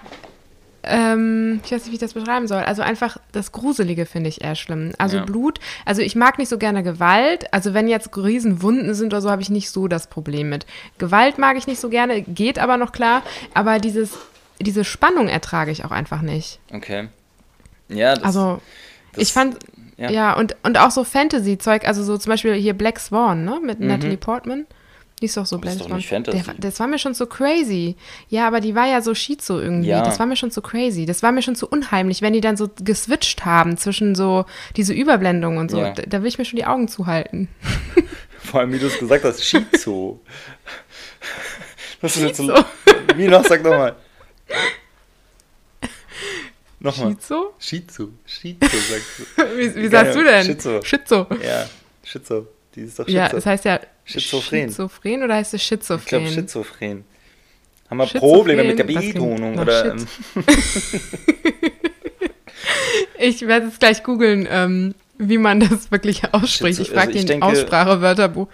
ähm, ich weiß nicht, wie ich das beschreiben soll. Also einfach das Gruselige finde ich eher schlimm. Also ja. Blut, also ich mag nicht so gerne Gewalt. Also wenn jetzt Riesenwunden sind oder so, habe ich nicht so das Problem mit. Gewalt mag ich nicht so gerne, geht aber noch klar. Aber dieses, diese Spannung ertrage ich auch einfach nicht. Okay. Ja, das, Also das, ich fand, ja, ja und, und auch so Fantasy-Zeug, also so zum Beispiel hier Black Swan, ne, mit mhm. Natalie Portman. Die ist doch so. Das nicht Fantasy. Der, das war mir schon so crazy. Ja, aber die war ja so Schizo irgendwie. Ja. Das war mir schon so crazy. Das war mir schon zu unheimlich, wenn die dann so geswitcht haben zwischen so diese Überblendung und so. Ja. Da, da, will ich mir schon die Augen zuhalten. Vor allem, wie du es gesagt hast, Schizo. Was ist jetzt so? Wie noch? Sag nochmal. Nochmal. Schizo? Schizo. Schizo, sagst du. wie, wie sagst du denn? Schizo. Schizo. Ja, Schizo. Die ist doch Schizo. Ja, das heißt ja Schizophren. Schizophren oder heißt es Schizophren? Ich glaube Schizophren. Haben wir Probleme mit der Betonung oder? Ähm? ich werde es gleich googeln, ähm, wie man das wirklich ausspricht. Schizo, ich frage also den Aussprachewörterbuch.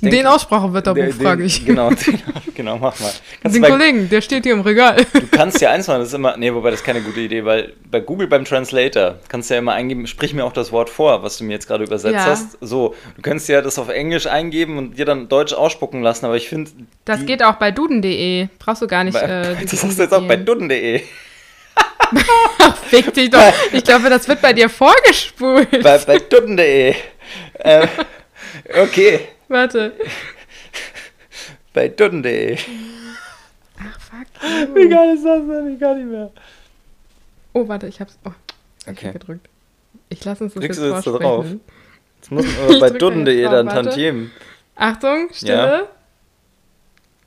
Denke, den Aussprachewörterbuch frage ich. Genau, den, genau, mach mal. Kannst den bei, Kollegen, der steht hier im Regal. Du kannst ja eins machen, das ist immer, nee, wobei das ist keine gute Idee, weil bei Google beim Translator kannst du ja immer eingeben, sprich mir auch das Wort vor, was du mir jetzt gerade übersetzt ja. hast. So, du kannst ja das auf Englisch eingeben und dir dann Deutsch ausspucken lassen, aber ich finde. Das geht auch bei duden.de. Brauchst du gar nicht. Bei, äh, das hast du jetzt auch bei duden.de. Fick dich doch. Ich glaube, das wird bei dir vorgespult. Bei, bei duden.de. äh, okay. Warte. Bei Duden.de. Ach, fuck. Wie geil ist das denn? Ich kann nicht mehr. Oh, warte, ich hab's. Oh, Okay. gedrückt. Ich lasse uns das Kriegst jetzt jetzt da drauf? Jetzt muss man bei jetzt dann. Tantiemen. Achtung, Stille.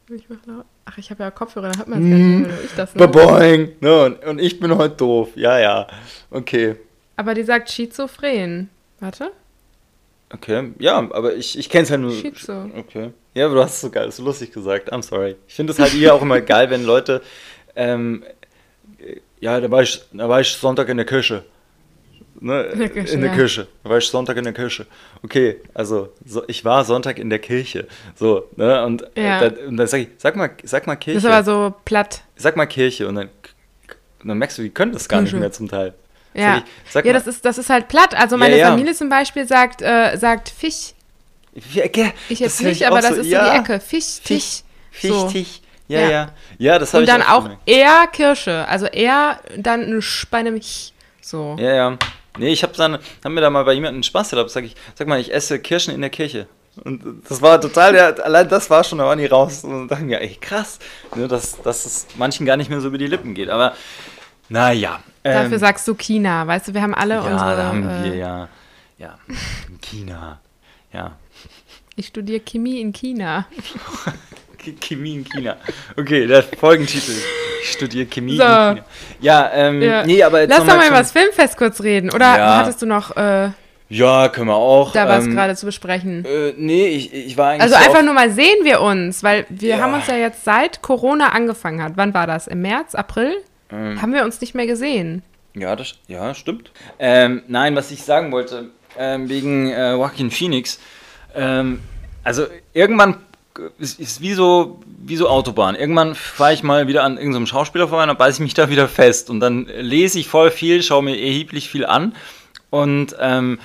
Ich mach laut. Ach, ich habe ja Kopfhörer, da hört man es gar Mhm. nicht, ich das ne? Baboing! Ne, und, und ich bin heute doof. Ja, ja. Okay. Aber die sagt schizophren. Warte. Okay. Ja, aber ich, ich kenn's ja nur. Schizo. Okay. Ja, aber du hast es so geil, so lustig gesagt. I'm sorry. Ich finde es halt hier auch immer geil, wenn Leute. Ähm, äh, ja, da war, ich, da war ich Sonntag in der Küche. Ne? In der Küche, In der ja. Küche. Da war ich Sonntag in der Küche. Okay, also so, ich war Sonntag in der Kirche. So, ne? Und, Ja. äh, dann, und dann sag ich, sag mal, sag mal Kirche. Das ist aber so platt. Sag mal Kirche. Und dann, und dann merkst du, die können das gar nicht Kirche. mehr zum Teil. Ja, ja das, ist, das ist halt platt. Also meine Ja, ja. Familie zum Beispiel sagt, äh, sagt Fisch. Ja, ge- Ich das jetzt nicht, aber das so, ist ja. so die Ecke. Fisch, Fisch. So. Fichtig. Ja, Ja. ja. Ja, das habe Und ich dann auch eher Kirsche. Also eher dann ein Sch bei einem Ch. So. Ja, ja. Nee, ich habe dann, hab mir da mal bei jemandem Spaß erlaubt. Sag ich, sag mal, ich esse Kirschen in der Kirche. Und das war total, der, allein das war schon, da waren die raus und dachten ja, ey, krass, ne, dass, dass es manchen gar nicht mehr so über die Lippen geht. Aber naja. Dafür ähm, sagst du China. Weißt du, wir haben alle ja, unsere. da haben wir äh, ja, ja, China, ja, Ich studiere Chemie in China. Ch- Chemie in China. Okay, der Folgentitel. Ich studiere Chemie So. in China. Ja, ähm, Ja. nee, aber jetzt Lass noch doch mal über das Filmfest kurz reden. Oder Ja. hattest du noch äh, Ja, können wir auch. da was ähm, gerade zu besprechen? Äh, nee, ich, ich war eigentlich Also so einfach nur mal sehen wir uns, weil wir Ja. haben uns ja jetzt seit Corona angefangen hat. Wann war das? Im März, April? Ähm. Haben wir uns nicht mehr gesehen. Ja, das ja, stimmt. Ähm, nein, was ich sagen wollte, ähm, wegen äh, Joaquin Phoenix, ähm, also irgendwann ist, ist wie so wie so Autobahn. Irgendwann fahre ich mal wieder an irgendeinem Schauspieler vorbei und dann beiße ich mich da wieder fest. Und dann lese ich voll viel, schaue mir erheblich viel an und ähm,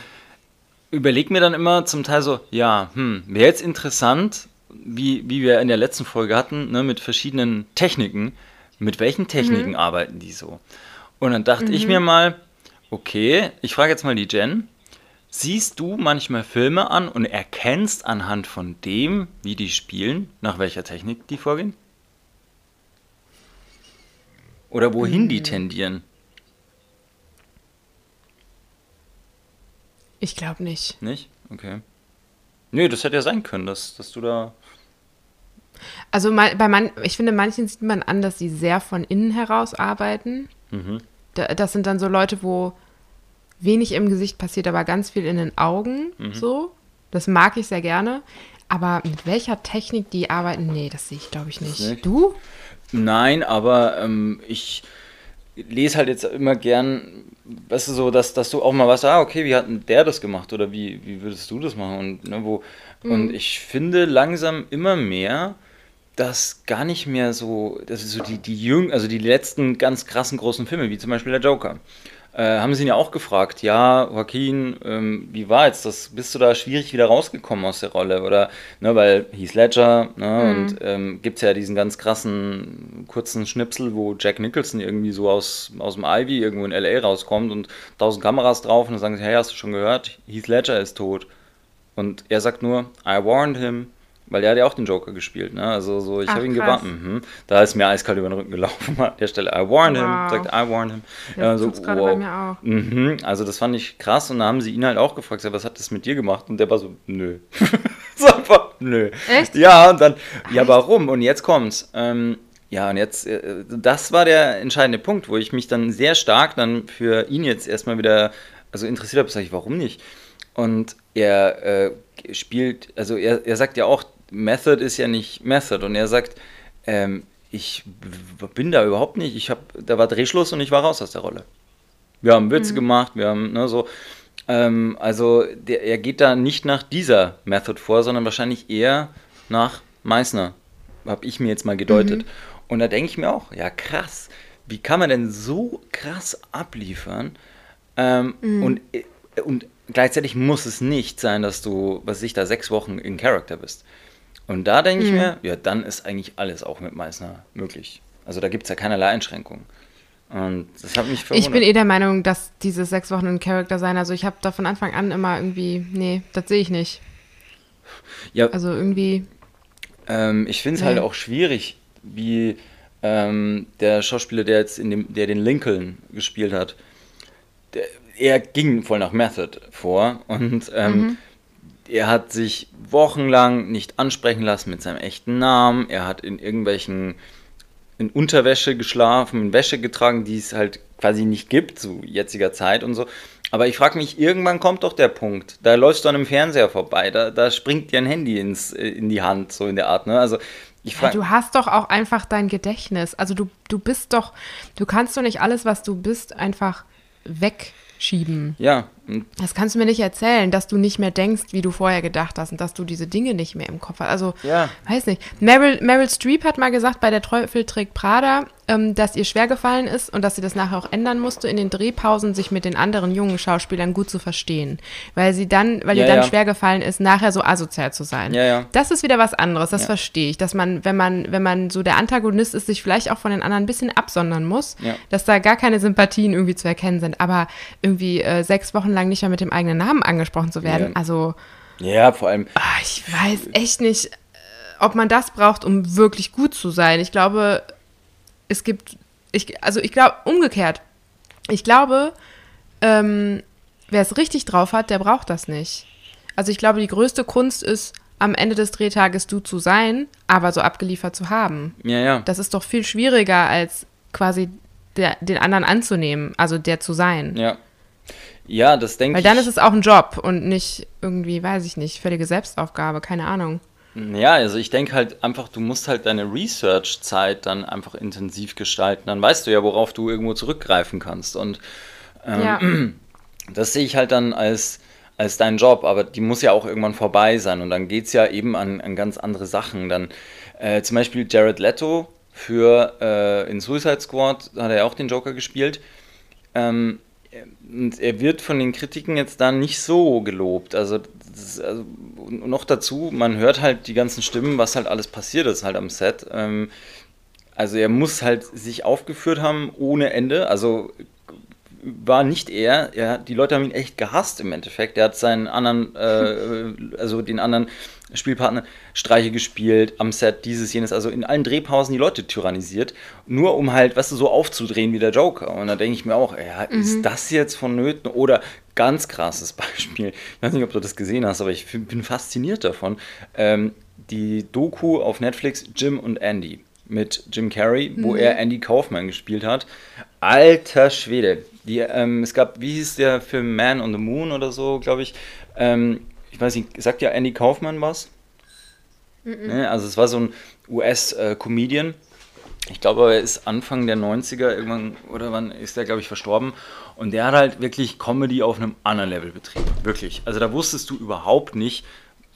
überlege mir dann immer zum Teil so, ja, hm, wäre jetzt interessant, wie, wie wir in der letzten Folge hatten, ne, mit verschiedenen Techniken, mit welchen Techniken arbeiten die so? Und dann dachte ich mir mal, okay, ich frage jetzt mal die Jen, siehst du manchmal Filme an und erkennst anhand von dem, wie die spielen, nach welcher Technik die vorgehen? Oder wohin die tendieren? Ich glaube nicht. Nicht? Okay. Nö, das hätte ja sein können, dass, dass du da. Also bei man, ich finde, manchen sieht man an, dass sie sehr von innen heraus arbeiten. Mhm. Da, das sind dann so Leute, wo wenig im Gesicht passiert, aber ganz viel in den Augen. Mhm. So. Das mag ich sehr gerne. Aber mit welcher Technik die arbeiten, nee, das sehe ich, glaube ich, nicht. nicht? Du? Nein, aber ähm, ich lese halt jetzt immer gern, weißt du, so, dass, dass du auch mal weißt, ah, okay, wie hat denn der das gemacht oder wie, wie würdest du das machen? Und, ne, wo, und ich finde langsam immer mehr, dass gar nicht mehr so, das ist so die, die jüng, also die letzten ganz krassen großen Filme, wie zum Beispiel der Joker. Äh, haben sie ihn ja auch gefragt, ja, Joaquin, ähm, wie war jetzt das? Bist du da schwierig wieder rausgekommen aus der Rolle? Oder, ne, weil Heath Ledger, ne, und ähm, gibt es ja diesen ganz krassen kurzen Schnipsel, wo Jack Nicholson irgendwie so aus, aus dem Ivy irgendwo in L.A. rauskommt und tausend Kameras drauf und dann sagen sie, hey, hast du schon gehört? Heath Ledger ist tot. Und er sagt nur, I warned him. Weil er hat ja auch den Joker gespielt, ne? Also so, ich habe ihn gewarnt. Mhm. Da ist mir eiskalt über den Rücken gelaufen an der Stelle. I warned him, Wow. sagt I warned him. Ja, so, wow. bei mir auch. Mhm, also das fand ich krass und da haben sie ihn halt auch gefragt, was hat das mit dir gemacht? Und der war so, nö. so einfach, nö. Echt? Ja, und dann, ja, warum? Und jetzt kommt's. Ähm, ja, und jetzt, äh, das war der entscheidende Punkt, wo ich mich dann sehr stark dann für ihn jetzt erstmal wieder, also interessiert habe, sage ich, warum nicht? Und er äh, spielt, also er, er sagt ja auch, Method ist ja nicht Method. Und er sagt, ähm, ich bin da überhaupt nicht, ich habe, da war Drehschluss und ich war raus aus der Rolle. Wir haben Witze gemacht, wir haben, ne, so. Ähm, also der, er geht da nicht nach dieser Method vor, sondern wahrscheinlich eher nach Meißner. Habe ich mir jetzt mal gedeutet. Und da denke ich mir auch, ja krass, wie kann man denn so krass abliefern? Ähm, und, äh, und gleichzeitig muss es nicht sein, dass du, was ich da, sechs Wochen in Character bist. Und da denke ich mir, ja, dann ist eigentlich alles auch mit Meißner möglich. Also da gibt es ja keinerlei Einschränkungen. Und das hat mich verwundert. Ich bin eh der Meinung, dass diese sechs Wochen ein Charakter sein. Also ich habe da von Anfang an immer irgendwie, nee, das sehe ich nicht. ja, Also irgendwie, Ähm, ich finde es Nee. halt auch schwierig, wie, ähm, der Schauspieler, der jetzt in dem, der den Lincoln gespielt hat, der, er ging voll nach Method vor und ähm, mhm. Er hat sich wochenlang nicht ansprechen lassen mit seinem echten Namen. Er hat in irgendwelchen in Unterwäsche geschlafen, in Wäsche getragen, die es halt quasi nicht gibt zu jetziger Zeit und so. Aber ich frage mich, irgendwann kommt doch der Punkt. Da läufst du an einem Fernseher vorbei, da, da springt dir ein Handy ins, äh, in die Hand, so in der Art. Ne? Also ich frage. Ja, du hast doch auch einfach dein Gedächtnis. Also du, du bist doch, du kannst doch nicht alles, was du bist, einfach wegschieben. Ja, das kannst du mir nicht erzählen, dass du nicht mehr denkst, wie du vorher gedacht hast und dass du diese Dinge nicht mehr im Kopf hast. Also, ja. weiß nicht. Meryl, Meryl Streep hat mal gesagt bei der Teufel trägt Prada, ähm, dass ihr schwer gefallen ist und dass sie das nachher auch ändern musste, in den Drehpausen sich mit den anderen jungen Schauspielern gut zu verstehen. Weil sie dann, weil ja, ihr dann ja. schwer gefallen ist, nachher so asozial zu sein. Ja. Das ist wieder was anderes, das verstehe ich. Dass man, wenn man, wenn man so der Antagonist ist, sich vielleicht auch von den anderen ein bisschen absondern muss, dass da gar keine Sympathien irgendwie zu erkennen sind. Aber irgendwie äh, sechs Wochen lang lang nicht mehr mit dem eigenen Namen angesprochen zu werden. Ja. Also. Ja, vor allem. Ach, ich weiß echt nicht, äh, ob man das braucht, um wirklich gut zu sein. Ich glaube, es gibt. Ich, also ich glaube, umgekehrt. Ich glaube, ähm, wer es richtig drauf hat, der braucht das nicht. Also ich glaube, die größte Kunst ist, am Ende des Drehtages du zu sein, aber so abgeliefert zu haben. Ja, ja. Das ist doch viel schwieriger, als quasi der, den anderen anzunehmen, also der zu sein. Ja. Ja, das denke ich. Weil dann ist es auch ein Job und nicht irgendwie, weiß ich nicht, völlige Selbstaufgabe, keine Ahnung. Ja, also ich denke halt einfach, du musst halt deine Research-Zeit dann einfach intensiv gestalten. Dann weißt du ja, worauf du irgendwo zurückgreifen kannst. Und ähm, ja. das sehe ich halt dann als, als deinen Job, aber die muss ja auch irgendwann vorbei sein. Und dann geht es ja eben an, an ganz andere Sachen. Dann äh, zum Beispiel Jared Leto für äh, in Suicide Squad hat er ja auch den Joker gespielt. Ähm, und er wird von den Kritiken jetzt da nicht so gelobt. Also, ist, also, noch dazu, man hört halt die ganzen Stimmen, was halt alles passiert ist halt am Set. Ähm, also er muss halt sich aufgeführt haben ohne Ende. Also war nicht er. er. Die Leute haben ihn echt gehasst im Endeffekt. Er hat seinen anderen, äh, also den anderen Spielpartner Streiche gespielt, am Set dieses, jenes, also in allen Drehpausen die Leute tyrannisiert, nur um halt, weißt du, so aufzudrehen wie der Joker. Und da denke ich mir auch, ja, mhm. ist das jetzt vonnöten? Oder ganz krasses Beispiel, ich weiß nicht, ob du das gesehen hast, aber ich bin fasziniert davon. Ähm, die Doku auf Netflix Jim und Andy mit Jim Carrey, mhm. wo er Andy Kaufman gespielt hat. Alter Schwede. Die, ähm, es gab, wie hieß der Film Man on the Moon oder so, glaube ich. Ähm, ich weiß nicht, sagt ja Andy Kaufman was? Mhm. Ne? Also es war so ein US-Comedian. Äh, ich glaube, er ist Anfang der 90er, irgendwann, oder wann ist der, glaube ich, verstorben. Und der hat halt wirklich Comedy auf einem anderen Level betrieben. Wirklich. Also da wusstest du überhaupt nicht,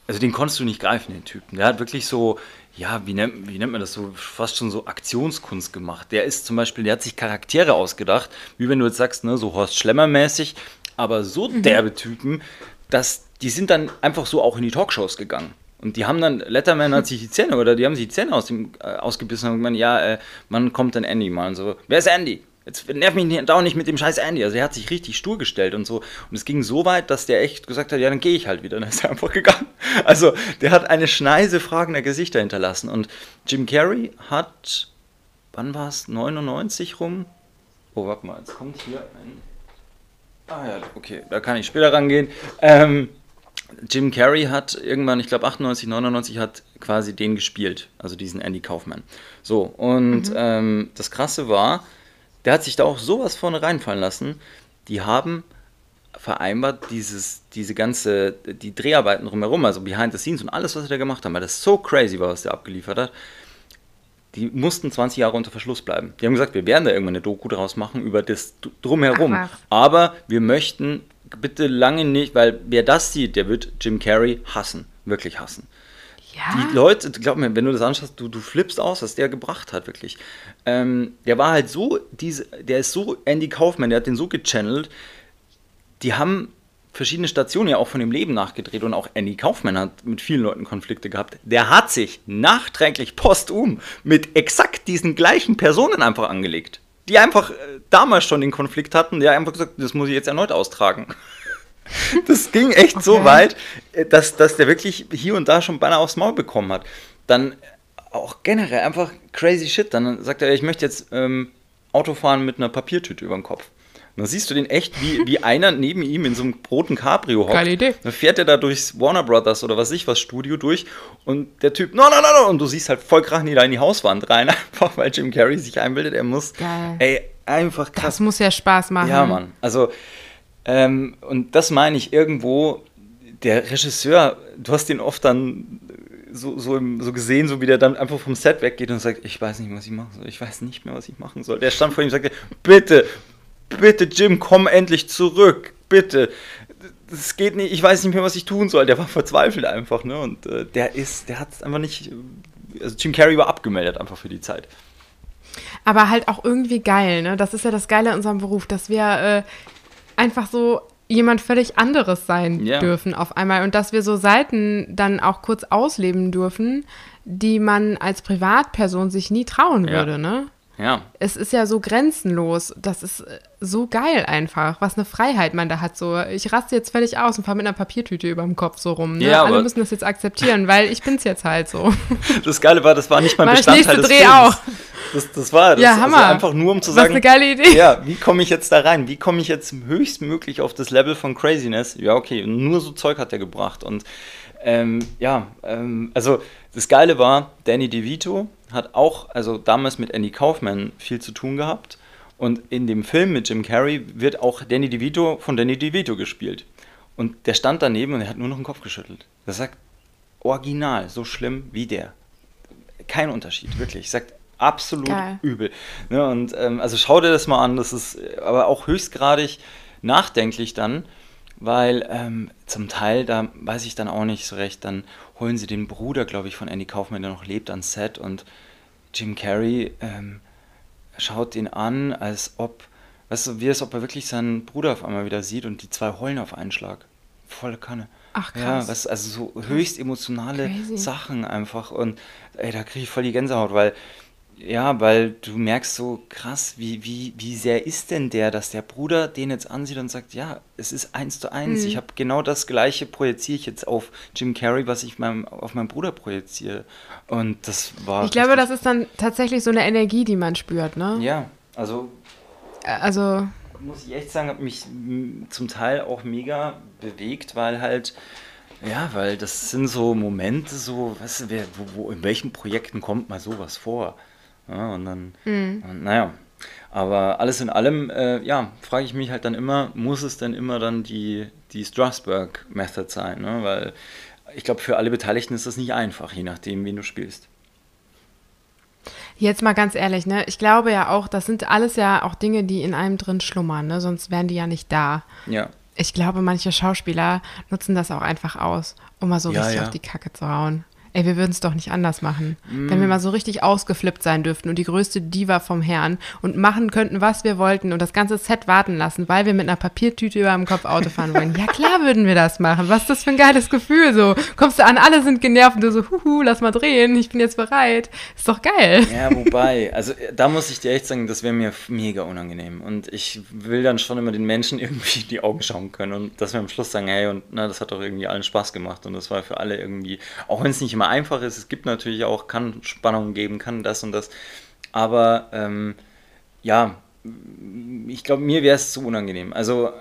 also den konntest du nicht greifen, den Typen. Der hat wirklich so, ja, wie nennt, wie nennt man das so, fast schon so Aktionskunst gemacht. Der ist zum Beispiel, der hat sich Charaktere ausgedacht, wie wenn du jetzt sagst, ne, so Horst Schlemmer-mäßig, aber so mhm. derbe Typen, dass die sind dann einfach so auch in die Talkshows gegangen. Und die haben dann, Letterman hat sich die Zähne, oder die haben sich die Zähne aus dem, äh, ausgebissen und gemeint, ja, äh, wann kommt denn Andy mal? Und so, wer ist Andy? Jetzt nerv mich nicht, dauernd nicht mit dem scheiß Andy. Also er hat sich richtig stur gestellt und so. Und es ging so weit, dass der echt gesagt hat, ja, dann gehe ich halt wieder. Dann ist er einfach gegangen. Also der hat eine Schneise fragender Gesichter hinterlassen. Und Jim Carrey hat, wann war es, 99 rum? Oh, warte mal, jetzt kommt hier ein... Ah ja, okay, da kann ich später rangehen. Ähm, Jim Carrey hat irgendwann, ich glaube 98, 99, hat quasi den gespielt, also diesen Andy Kaufman. So, und mhm. ähm, das Krasse war, der hat sich da auch sowas vorne reinfallen lassen. Die haben vereinbart, dieses, diese ganze, die Dreharbeiten drumherum, also behind the scenes und alles, was sie da gemacht haben, weil das so crazy war, was der abgeliefert hat. Die mussten 20 Jahre unter Verschluss bleiben. Die haben gesagt, wir werden da irgendwann eine Doku draus machen über das Drumherum. Ach, Aber wir möchten bitte lange nicht, weil wer das sieht, der wird Jim Carrey hassen. Wirklich hassen. Ja? Die Leute, glaub mir, wenn du das anschaust, du, du flippst aus, was der gebracht hat, wirklich. Ähm, der war halt so, diese, der ist so Andy Kaufman, der hat den so gechannelt. Die haben verschiedene Stationen ja auch von dem Leben nachgedreht und auch Andy Kaufman hat mit vielen Leuten Konflikte gehabt. Der hat sich nachträglich postum mit exakt diesen gleichen Personen einfach angelegt die einfach äh, damals schon den Konflikt hatten, der einfach gesagt, das muss ich jetzt erneut austragen. Das ging echt okay. so weit, äh, dass, dass der wirklich hier und da schon beinahe aufs Maul bekommen hat. Dann auch generell einfach crazy shit. Dann sagt er, ich möchte jetzt ähm, Auto fahren mit einer Papiertüte über dem Kopf. Und dann siehst du den echt, wie, wie einer neben ihm in so einem roten Cabrio hockt. Geile Idee. Dann fährt er da durchs Warner Brothers oder was ich was Studio durch und der Typ, no, no, no, no, und du siehst halt voll krachen die da in die Hauswand rein, einfach weil Jim Carrey sich einbildet, er muss. Geil. Ey, einfach krass. Das muss ja Spaß machen. Ja, Mann. Also, ähm, und das meine ich irgendwo, der Regisseur, du hast ihn oft dann so, so, im, so gesehen, so wie der dann einfach vom Set weggeht und sagt, ich weiß nicht, was ich machen soll, ich weiß nicht mehr, was ich machen soll. Der stand vor ihm und sagte, bitte, bitte Jim, komm endlich zurück, bitte. Das geht nicht, ich weiß nicht mehr, was ich tun soll. Der war verzweifelt einfach, ne? Und äh, der ist, der hat es einfach nicht, also Jim Carrey war abgemeldet einfach für die Zeit. Aber halt auch irgendwie geil, ne? Das ist ja das Geile an unserem Beruf, dass wir äh, einfach so jemand völlig anderes sein Ja. dürfen auf einmal und dass wir so Seiten dann auch kurz ausleben dürfen, die man als Privatperson sich nie trauen Ja. würde, ne? Ja, Es ist ja so grenzenlos. Das ist äh, so geil einfach. Was eine Freiheit man da hat. So, ich raste jetzt völlig aus und fahre mit einer Papiertüte über dem Kopf so rum. Ne? Ja, Alle müssen das jetzt akzeptieren, weil ich bin's jetzt halt so. das Geile war, das war nicht Mach ich Bestandteil des Dreh Films. auch. Das, das war das, Ja, Hammer. Also einfach nur um zu sagen, eine geile Idee. ja, wie komme ich jetzt da rein? Wie komme ich jetzt höchstmöglich auf das Level von Craziness? Ja, okay, nur so Zeug hat er gebracht. Und ähm, ja, ähm, also das Geile war, Danny DeVito hat auch, also damals mit Andy Kaufman viel zu tun gehabt. Und in dem Film mit Jim Carrey wird auch Danny DeVito von Danny DeVito gespielt. Und der stand daneben und er hat nur noch den Kopf geschüttelt. Das sagt original so schlimm wie der. Kein Unterschied, wirklich. Sagt absolut Geil. übel. Ne, und ähm, also schau dir das mal an, das ist äh, aber auch höchstgradig nachdenklich dann, weil ähm, zum Teil, da weiß ich dann auch nicht so recht, dann holen sie den Bruder, glaube ich, von Andy Kaufman, der noch lebt, ans Set und Jim Carrey ähm, schaut ihn an, als ob, weißt du, wie als ob er wirklich seinen Bruder auf einmal wieder sieht und die zwei heulen auf einen Schlag. Volle Kanne. Ach, Ja, krass. was, also so höchst emotionale Crazy. Sachen einfach und ey, da kriege ich voll die Gänsehaut, weil ja, weil du merkst so krass, wie, wie, wie sehr ist denn der, dass der Bruder den jetzt ansieht und sagt, ja, es ist eins zu eins. Mhm. Ich habe genau das gleiche projiziere ich jetzt auf Jim Carrey, was ich meinem, auf meinen Bruder projiziere. Und das war. Ich glaube, das ist dann tatsächlich so eine Energie, die man spürt, ne? Ja, also Also, muss ich echt sagen, hat mich zum Teil auch mega bewegt, weil halt, ja, weil das sind so Momente, so, weißt du, wer, wo, wo, in welchen Projekten kommt mal sowas vor? Ja, und dann, und, naja, aber alles in allem, äh, ja, frage ich mich halt dann immer, muss es denn immer dann die, die Strasbourg-Method sein, ne? Weil ich glaube, für alle Beteiligten ist das nicht einfach, je nachdem, wen du spielst. jetzt mal ganz ehrlich, ne? Ich glaube ja auch, das sind alles ja auch Dinge, die in einem drin schlummern, ne? Sonst wären die ja nicht da. Ja. Ich glaube, manche Schauspieler nutzen das auch einfach aus, um mal so Ja, richtig ja. auf die Kacke zu hauen. Ey, wir würden es doch nicht anders machen. Wenn wir mal so richtig ausgeflippt sein dürften und die größte Diva vom Herrn und machen könnten, was wir wollten und das ganze Set warten lassen, weil wir mit einer Papiertüte über dem Kopf Auto fahren wollen. Ja, klar würden wir das machen. Was ist das für ein geiles Gefühl? So, kommst du an, alle sind genervt und du so, huhu, lass mal drehen, ich bin jetzt bereit. Ist doch geil. Ja, wobei, also da muss ich dir echt sagen, das wäre mir mega unangenehm. Und ich will dann schon immer den Menschen irgendwie in die Augen schauen können und dass wir am Schluss sagen, hey, und na, das hat doch irgendwie allen Spaß gemacht und das war für alle irgendwie, auch wenn es nicht immer einfach ist, es gibt natürlich auch, kann Spannungen geben, kann das und das. Aber ähm, ja, ich glaube, mir wäre es zu unangenehm. Also äh,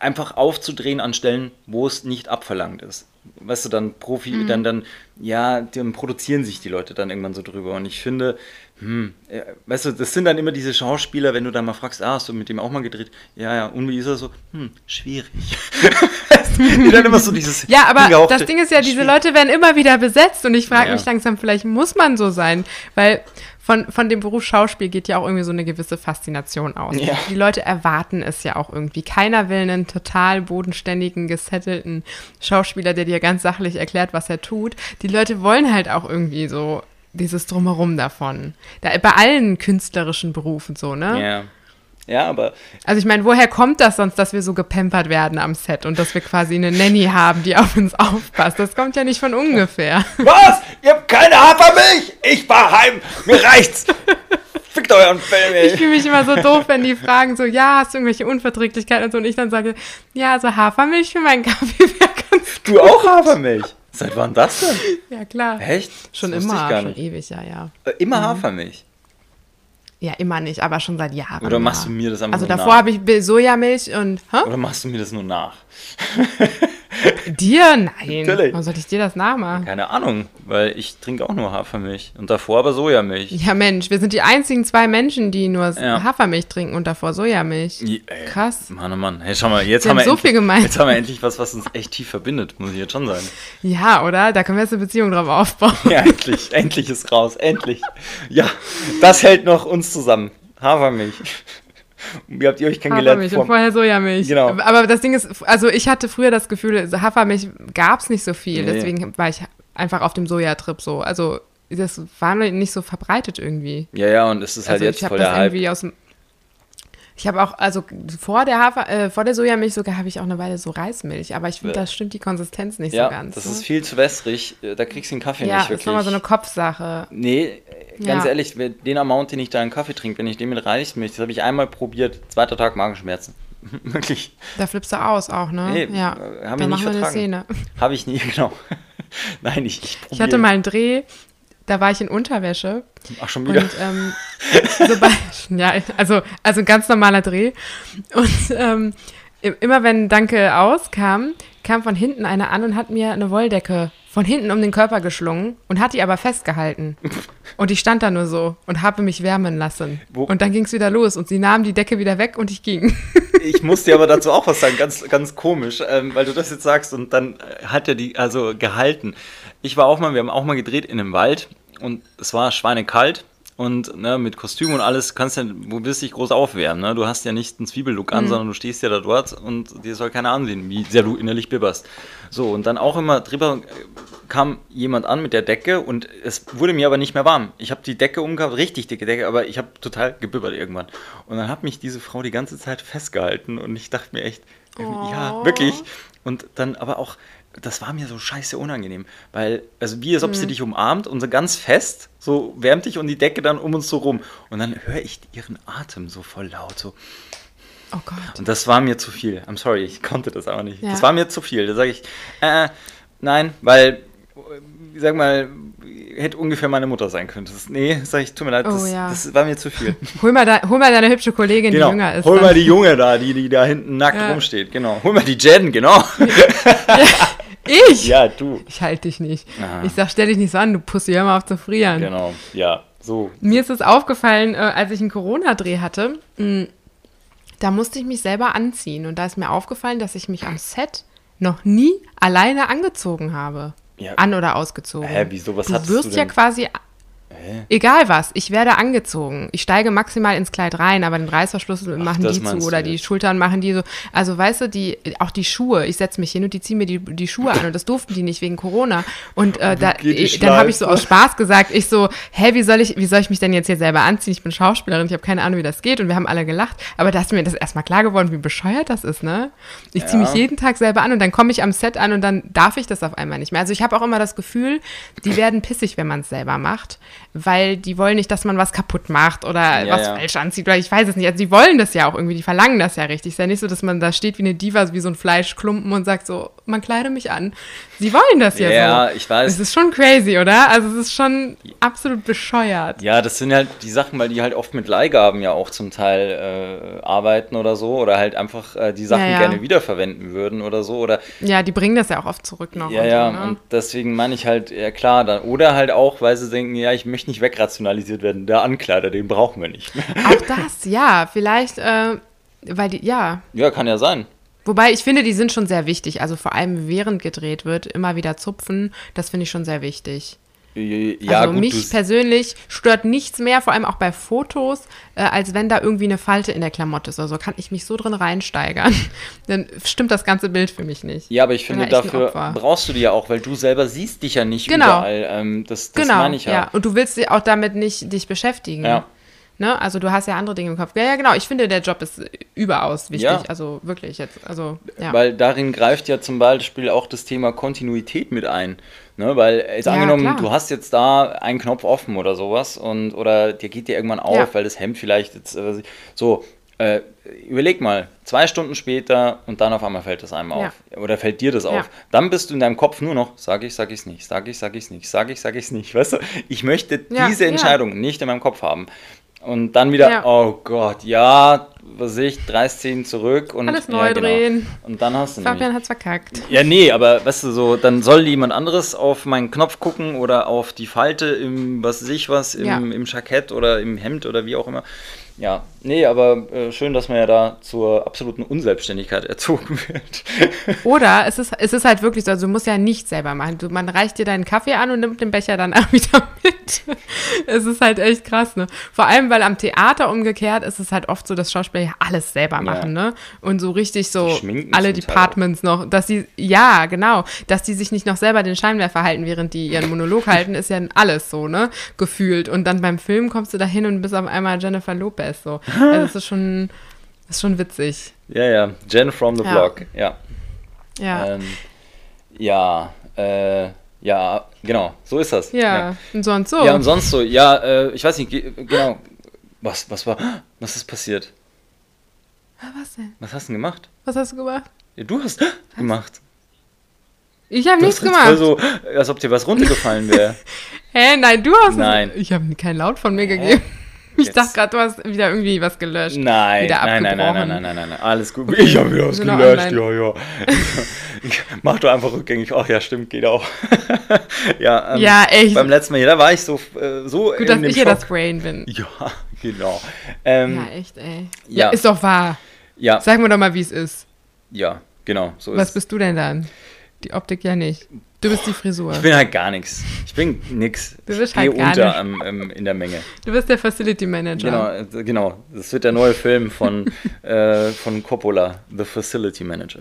einfach aufzudrehen an Stellen, wo es nicht abverlangt ist. Weißt du, dann Profi, Mhm. dann, dann, ja, dann produzieren sich die Leute dann irgendwann so drüber. Und ich finde, hm, äh, weißt du, das sind dann immer diese Schauspieler, wenn du dann mal fragst, ah, hast du mit dem auch mal gedreht? Ja, ja, und wie ist er so? Hm, schwierig. die dann immer so dieses Ja, aber das Ding ist ja, diese schwierig. Leute werden immer wieder besetzt und ich frage Ja. mich langsam, vielleicht muss man so sein, weil von, von dem Beruf Schauspiel geht ja auch irgendwie so eine gewisse Faszination aus. Ja. Die Leute erwarten es ja auch irgendwie. Keiner will einen total bodenständigen, gesettelten Schauspieler, der dir ganz sachlich erklärt, was er tut. Die Leute wollen halt auch irgendwie so dieses Drumherum davon. Da, bei allen künstlerischen Berufen so, ne? Ja. Ja, aber Also ich meine, woher kommt das sonst, dass wir so gepampert werden am Set und dass wir quasi eine Nanny haben, die auf uns aufpasst? Das kommt ja nicht von ungefähr. Was? Ihr habt keine Hafermilch? Ich fahr heim. Mir reicht's. Fickt euren Film, Ich ey. fühle mich immer so doof, wenn die fragen so, ja, hast du irgendwelche Unverträglichkeiten und so und ich dann sage, ja, also Hafermilch für meinen Kaffee wäre ganz Du auch Hafermilch? Seit wann das denn? Ja, klar. Echt? Schon Das immer, ich schon ewig, ja, ja. Äh, Immer Hafermilch. Ja, immer nicht, aber schon seit Jahren. Oder machst du mir das einfach Also davor habe ich Sojamilch und. Hä? Oder machst du mir das nur nach? Dir? Nein. Natürlich. Warum sollte ich dir das nachmachen? Keine Ahnung, weil ich trinke auch nur Hafermilch. Und davor aber Sojamilch. Ja, Mensch, wir sind die einzigen zwei Menschen, die nur Ja. Hafermilch trinken und davor Sojamilch. Ey, Krass. Mann, oh Mann. Hey, schau mal, jetzt Wir haben, haben wir so viel endlich, gemeint. Jetzt haben wir endlich was, was uns echt tief verbindet, muss ich jetzt schon sagen. Ja, oder? Da können wir jetzt eine Beziehung drauf aufbauen. Ja, endlich, endlich ist raus, endlich. Ja, das hält noch uns zusammen. Hafermilch. Wie habt ihr euch kennengelernt? Hafermilch und Vor- vorher Sojamilch. Genau. Aber das Ding ist, also ich hatte früher das Gefühl, Hafermilch gab es nicht so viel. Nee. Deswegen war ich einfach auf dem Sojatrip so. Also das war nicht so verbreitet irgendwie. Ja, ja, und es ist halt also jetzt voll der Hype. Ich habe auch, also vor der Hafer, äh, vor der Sojamilch sogar habe ich auch eine Weile so Reismilch, aber ich finde, Bäh. da stimmt die Konsistenz nicht Ja, so ganz. das ne? ist viel zu wässrig. Äh, Da kriegst du den Kaffee ja, nicht ist wirklich. nochmal so eine Kopfsache. Nee, ganz Ja. ehrlich, den Amount, den ich da in Kaffee trinke, wenn ich den mit Reismilch, das habe ich einmal probiert, zweiter Tag Magenschmerzen. Wirklich. Da flippst du aus auch, ne? Nee, ja. äh, hab da ich nicht machen wir eine vertragen. Szene. Habe ich nie, genau. Nein, ich, ich Ich hatte mal einen Dreh, da war ich in Unterwäsche Ach, schon wieder. Und ähm, sobald, ja, also, also ein ganz normaler Dreh. Und ähm, immer wenn Danke auskam, kam von hinten einer an und hat mir eine Wolldecke von hinten um den Körper geschlungen und hat die aber festgehalten. Und ich stand da nur so und habe mich wärmen lassen. Wo- Und dann ging es wieder los und sie nahm die Decke wieder weg und ich ging. Ich muss dir aber dazu auch was sagen, ganz, ganz komisch, ähm, weil du das jetzt sagst und dann hat er die, also gehalten. Ich war auch mal, wir haben auch mal gedreht in einem Wald und es war schweinekalt und ne, mit Kostüm und alles kannst du, wo willst du dich groß aufwärmen, ne? Du hast ja nicht einen Zwiebellook Mhm. an, sondern du stehst ja da dort und dir soll keiner ansehen, wie sehr du innerlich bibberst. So, und dann auch immer drüber äh, kam jemand an mit der Decke und es wurde mir aber nicht mehr warm. Ich habe die Decke umgehabt, richtig dicke Decke, aber ich habe total gebibbert irgendwann. Und dann hat mich diese Frau die ganze Zeit festgehalten und ich dachte mir echt, ja, Oh. wirklich. Und dann aber auch, das war mir so scheiße unangenehm, weil, also wie als ob Mhm. sie dich umarmt und so ganz fest, so wärmt dich und die Decke dann um uns so rum. Und dann höre ich ihren Atem so voll laut, so. Oh Gott. Und das war mir zu viel. I'm sorry, ich konnte das aber nicht. Ja. Das war mir zu viel. Da sage ich, äh, nein, weil, äh, sag mal, hätte ungefähr meine Mutter sein können. Das, nee, sag ich, tut mir leid, Oh, das, ja. das war mir zu viel. Hol mal, da, hol mal deine hübsche Kollegin, genau. die jünger ist. Hol dann. mal die Junge da, die, die da hinten nackt Ja. rumsteht. Genau. Hol mal die Jen, genau. Ich? ja, du. Ich halte dich nicht. Aha. Ich sag, stell dich nicht so an, du Pussy, hör mal auf zu frieren. Genau. Ja, so. Mir ist es aufgefallen, äh, als ich einen Corona-Dreh hatte, mh, da musste ich mich selber anziehen. Und da ist mir aufgefallen, dass ich mich am Set noch nie alleine angezogen habe. Ja. An- oder ausgezogen. Hä, wieso? Was du wirst ja quasi, Hä? egal was, ich werde angezogen. Ich steige maximal ins Kleid rein, aber den Reißverschluss machen die zu oder du die. Schultern machen die so. Also weißt du, die, auch die Schuhe, ich setze mich hin und die ziehen mir die, die Schuhe an und das durften die nicht wegen Corona. Und äh, da, ich, dann habe ich so aus Spaß gesagt, ich so, hä, wie soll ich, wie soll ich mich denn jetzt hier selber anziehen? Ich bin Schauspielerin, ich habe keine Ahnung, wie das geht und wir haben alle gelacht. Aber da ist mir das erstmal klar geworden, wie bescheuert das ist, ne? Ich ziehe Ja. mich jeden Tag selber an und dann komme ich am Set an und dann darf ich das auf einmal nicht mehr. Also ich habe auch immer das Gefühl, die werden pissig, wenn man es selber macht, weil die wollen nicht, dass man was kaputt macht oder Ja, was ja. falsch anzieht oder ich weiß es nicht. Also die wollen das ja auch irgendwie, die verlangen das ja richtig. Es ist ja nicht so, dass man da steht wie eine Diva, wie so ein Fleischklumpen und sagt so, man kleide mich an. Sie wollen das ja, Ja, so. ich weiß. Es ist schon crazy, oder? Also es ist schon absolut bescheuert. Ja, das sind halt die Sachen, weil die halt oft mit Leihgaben ja auch zum Teil äh, arbeiten oder so oder halt einfach äh, die Sachen Ja, ja. gerne wiederverwenden würden oder so oder Ja, die bringen das ja auch oft zurück noch. ja, und ja, so, ne? und deswegen meine ich halt, ja klar, dann, oder halt auch, weil sie denken, ja, ich möchte nicht wegrationalisiert werden, der Ankleider, den brauchen wir nicht. Auch das, ja, vielleicht, äh, weil die, ja. ja, kann ja sein. Wobei ich finde, die sind schon sehr wichtig. Also vor allem während gedreht wird, immer wieder zupfen, das finde ich schon sehr wichtig. Ja, also gut, mich persönlich stört nichts mehr, vor allem auch bei Fotos, äh, als wenn da irgendwie eine Falte in der Klamotte ist. Also kann ich mich so drin reinsteigern. Dann stimmt das ganze Bild für mich nicht. ja, aber ich finde, da dafür brauchst du die ja auch, weil du selber siehst dich ja nicht Genau. überall. Ähm, das das genau, meine ich ja. Und du willst auch damit nicht dich beschäftigen. Ja. Ne? Also du hast ja andere Dinge im Kopf. Ja, ja, genau. Ich finde, der Job ist überaus wichtig. Ja. Also wirklich jetzt. Also, ja. Weil darin greift ja zum Beispiel auch das Thema Kontinuität mit ein. Ne? Weil jetzt Ja, angenommen, klar. du hast jetzt da einen Knopf offen oder sowas und oder dir geht dir irgendwann auf, weil das Hemd vielleicht jetzt äh, so. Äh, überleg mal, zwei Stunden später und dann auf einmal fällt das einem auf. Oder fällt dir das auf. Dann bist du in deinem Kopf nur noch, sag ich, sag ich's nicht, sag ich, sag ich's nicht, sag ich, sag ich's nicht. Weißt du, ich möchte diese. Entscheidung nicht in meinem Kopf haben. Und dann wieder, Ja. oh Gott, ja, was ich, drei Szenen zurück und Alles ja, neu genau. drehen. Und dann hast du nämlich, Fabian hat's verkackt. ja, nee, aber weißt du, so, dann soll jemand anderes auf meinen Knopf gucken oder auf die Falte im, was weiß ich was, im, Ja. im Jackett oder im Hemd oder wie auch immer. Ja, nee, aber äh, schön, dass man ja da zur absoluten Unselbstständigkeit erzogen wird. Oder es ist, es ist halt wirklich so, also du musst ja nicht selber machen. Du, man reicht dir deinen Kaffee an und nimmt den Becher dann auch wieder mit. es ist halt echt krass, ne? Vor allem, weil am Theater umgekehrt ist es halt oft so, dass Schauspieler ja alles selber machen, ne? Und so richtig so Die alle Teil Departments noch, dass sie, ja, genau, dass die sich nicht noch selber den Scheinwerfer halten, während die ihren Monolog halten, ist ja alles so, ne? Gefühlt. Und dann beim Film kommst du da hin und bist auf einmal Jennifer Lopez, so. Also es ist schon, das ist schon witzig. ja, ja, Jen from the Ja. Block, ja. Ja. Ähm, ja, äh, ja, genau, so ist das. ja. und sonst so. Ja, und sonst so, ja, äh, ich weiß nicht, ge- genau. Was, was war, was ist passiert? Ah, Was denn? Was hast du denn gemacht? Was hast du gemacht? Ja, du hast gemacht. Ich habe nichts gemacht. voll so, als ob dir was runtergefallen wäre. Hä, nein, du hast Nein. Es, ich habe keinen Laut von mir gegeben. Ich Jetzt. dachte gerade, du hast wieder irgendwie was gelöscht. Nein, Wieder nein, nein, nein, abgebrochen. nein, nein, nein, nein, alles gut. Ich habe wieder was Sind gelöscht, ja, ja. Mach doch einfach rückgängig. Ach ja, stimmt, geht auch. ja, ähm, Ja, echt. Beim letzten Mal, hier, da war ich so, äh, so Gut, in dass dem ich hier Schock. das Brain bin. Ja, genau. Ähm, Ja, echt, ey. ja. Ja. ist doch wahr. ja, Sag mir doch mal, wie es ist. ja, genau, so Was ist bist du denn dann? Die Optik ja nicht. Du bist die Frisur. Ich bin halt gar nichts. Ich bin nix. Du bist ich halt gar unter nicht. am, ähm, in der Menge. Du bist der Facility Manager. Genau, äh, genau. Das wird der neue Film von, äh, von Coppola, The Facility Manager.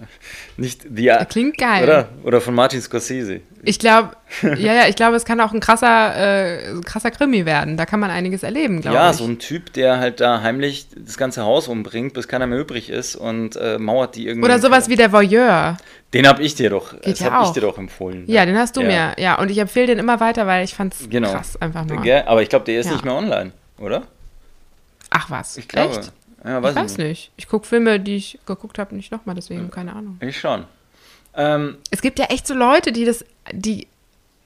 Nicht The Klingt geil. Oder? Oder von Martin Scorsese. Ich glaube, ja, ja, ich glaube, es kann auch ein krasser, äh, krasser Krimi werden. Da kann man einiges erleben, glaube Ja, ich. so ein Typ, der halt da heimlich das ganze Haus umbringt, bis keiner mehr übrig ist und äh, mauert die irgendwie. Oder sowas wie der Voyeur. Den habe ich dir doch, Geht das ja habe ich dir doch empfohlen. Ja, den hast du Ja. mir. Ja, und ich empfehle den immer weiter, weil ich fand's Genau. krass einfach nur. Aber ich glaube, der ist Ja. nicht mehr online, oder? Ach was, Ich glaube. echt? Ja, Ich weiß weiß nicht. Ich gucke Filme, die ich geguckt habe, nicht nochmal, deswegen keine Ahnung. Ich schon. Ähm, Es gibt ja echt so Leute, die das, die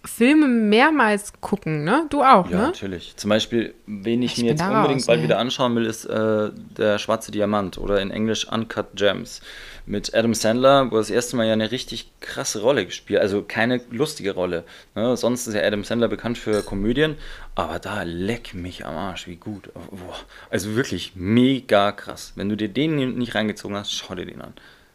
Filme mehrmals gucken, ne? Du auch, Ja, ne? natürlich. Zum Beispiel, wen ich, Ich mir jetzt unbedingt raus, bald ey. wieder anschauen will, ist äh, der Schwarze Diamant oder in Englisch Uncut Gems mit Adam Sandler, wo er das erste Mal ja eine richtig krasse Rolle gespielt Also keine lustige Rolle. Ne? Sonst ist ja Adam Sandler bekannt für Komödien, aber da leck mich am Arsch, wie gut. Boah. Also wirklich mega krass. Wenn du dir den nicht reingezogen hast, schau dir den an.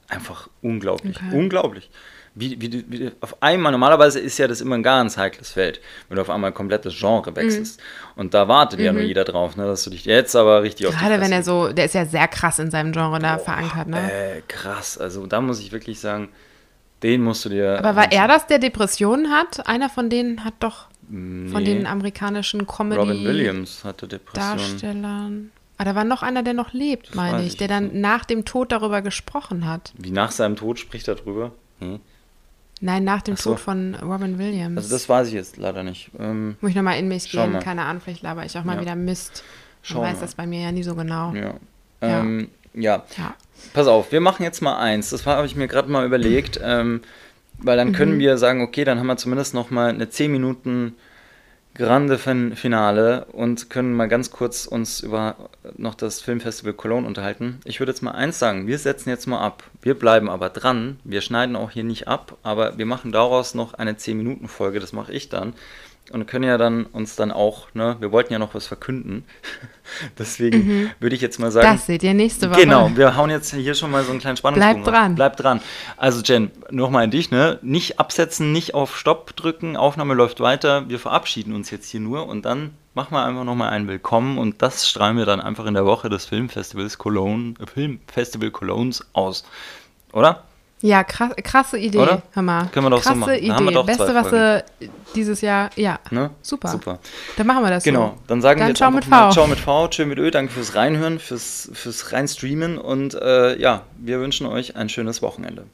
Einfach unglaublich. Okay. Unglaublich. Wie, wie, du- wie, auf einmal, normalerweise ist ja das immer ein ganz heikles Feld, wenn du auf einmal ein komplettes Genre wechselst. Und da wartet ja nur jeder drauf, ne, dass du dich jetzt aber richtig auf die Mhm. Gerade wenn er so, der ist ja sehr krass in seinem Genre da verankert, ne? Äh, krass, also da muss ich wirklich sagen, den musst du dir. Aber war er das, der Depressionen hat? Einer von denen hat doch von den amerikanischen Robin Williams hatte Depressionen. Ah, da war noch einer, der noch lebt, Das meine ich, ich der dann nach dem Tod darüber gesprochen hat. Wie nach seinem Tod spricht er drüber? Hm. Nein, nach dem so. Tod von Robin Williams. Also das weiß ich jetzt leider nicht. Ähm, Muss ich nochmal in mich gehen, keine Ahnung, vielleicht laber ich auch mal Ja. wieder Mist. Man weiß mal. das bei mir ja nie so genau. ja. Ja. Ähm, ja. Ja. Pass auf, wir machen jetzt mal eins. Das habe ich mir gerade mal überlegt, ähm, weil dann Mhm. können wir sagen, okay, dann haben wir zumindest noch mal eine 10 Minuten Grande fin Finale und können mal ganz kurz uns über noch das Filmfestival Cologne unterhalten. Ich würde jetzt mal eins sagen, wir setzen jetzt mal ab. Wir bleiben aber dran. Wir schneiden auch hier nicht ab, aber wir machen daraus noch eine 10 Minuten Folge, das mache ich dann. Und können ja dann uns dann auch, ne, wir wollten ja noch was verkünden. Deswegen würde ich jetzt mal sagen, Mhm. Das seht ihr nächste Woche. Genau, wir hauen jetzt hier schon mal so einen kleinen Spannungsbogen. Bleib dran. raus. Bleib dran. Also Jen, nochmal an dich, ne? Nicht absetzen, nicht auf Stopp drücken, Aufnahme läuft weiter. Wir verabschieden uns jetzt hier nur und dann machen wir einfach nochmal ein Willkommen und das strahlen wir dann einfach in der Woche des Filmfestivals Cologne, äh, Filmfestival Colognes aus. Oder? Ja, krass, krasse Idee, Oder? Hammer. Können wir doch so krasse machen. Idee. Haben wir doch Beste, was sie dieses Jahr, ja, Ne? super. Super. Dann machen wir das Genau, so. dann sagen Dann wir jetzt ciao mit mal V. Ciao mit V, tschö mit Ö, danke fürs Reinhören, fürs, fürs Reinstreamen und äh, ja, wir wünschen euch ein schönes Wochenende.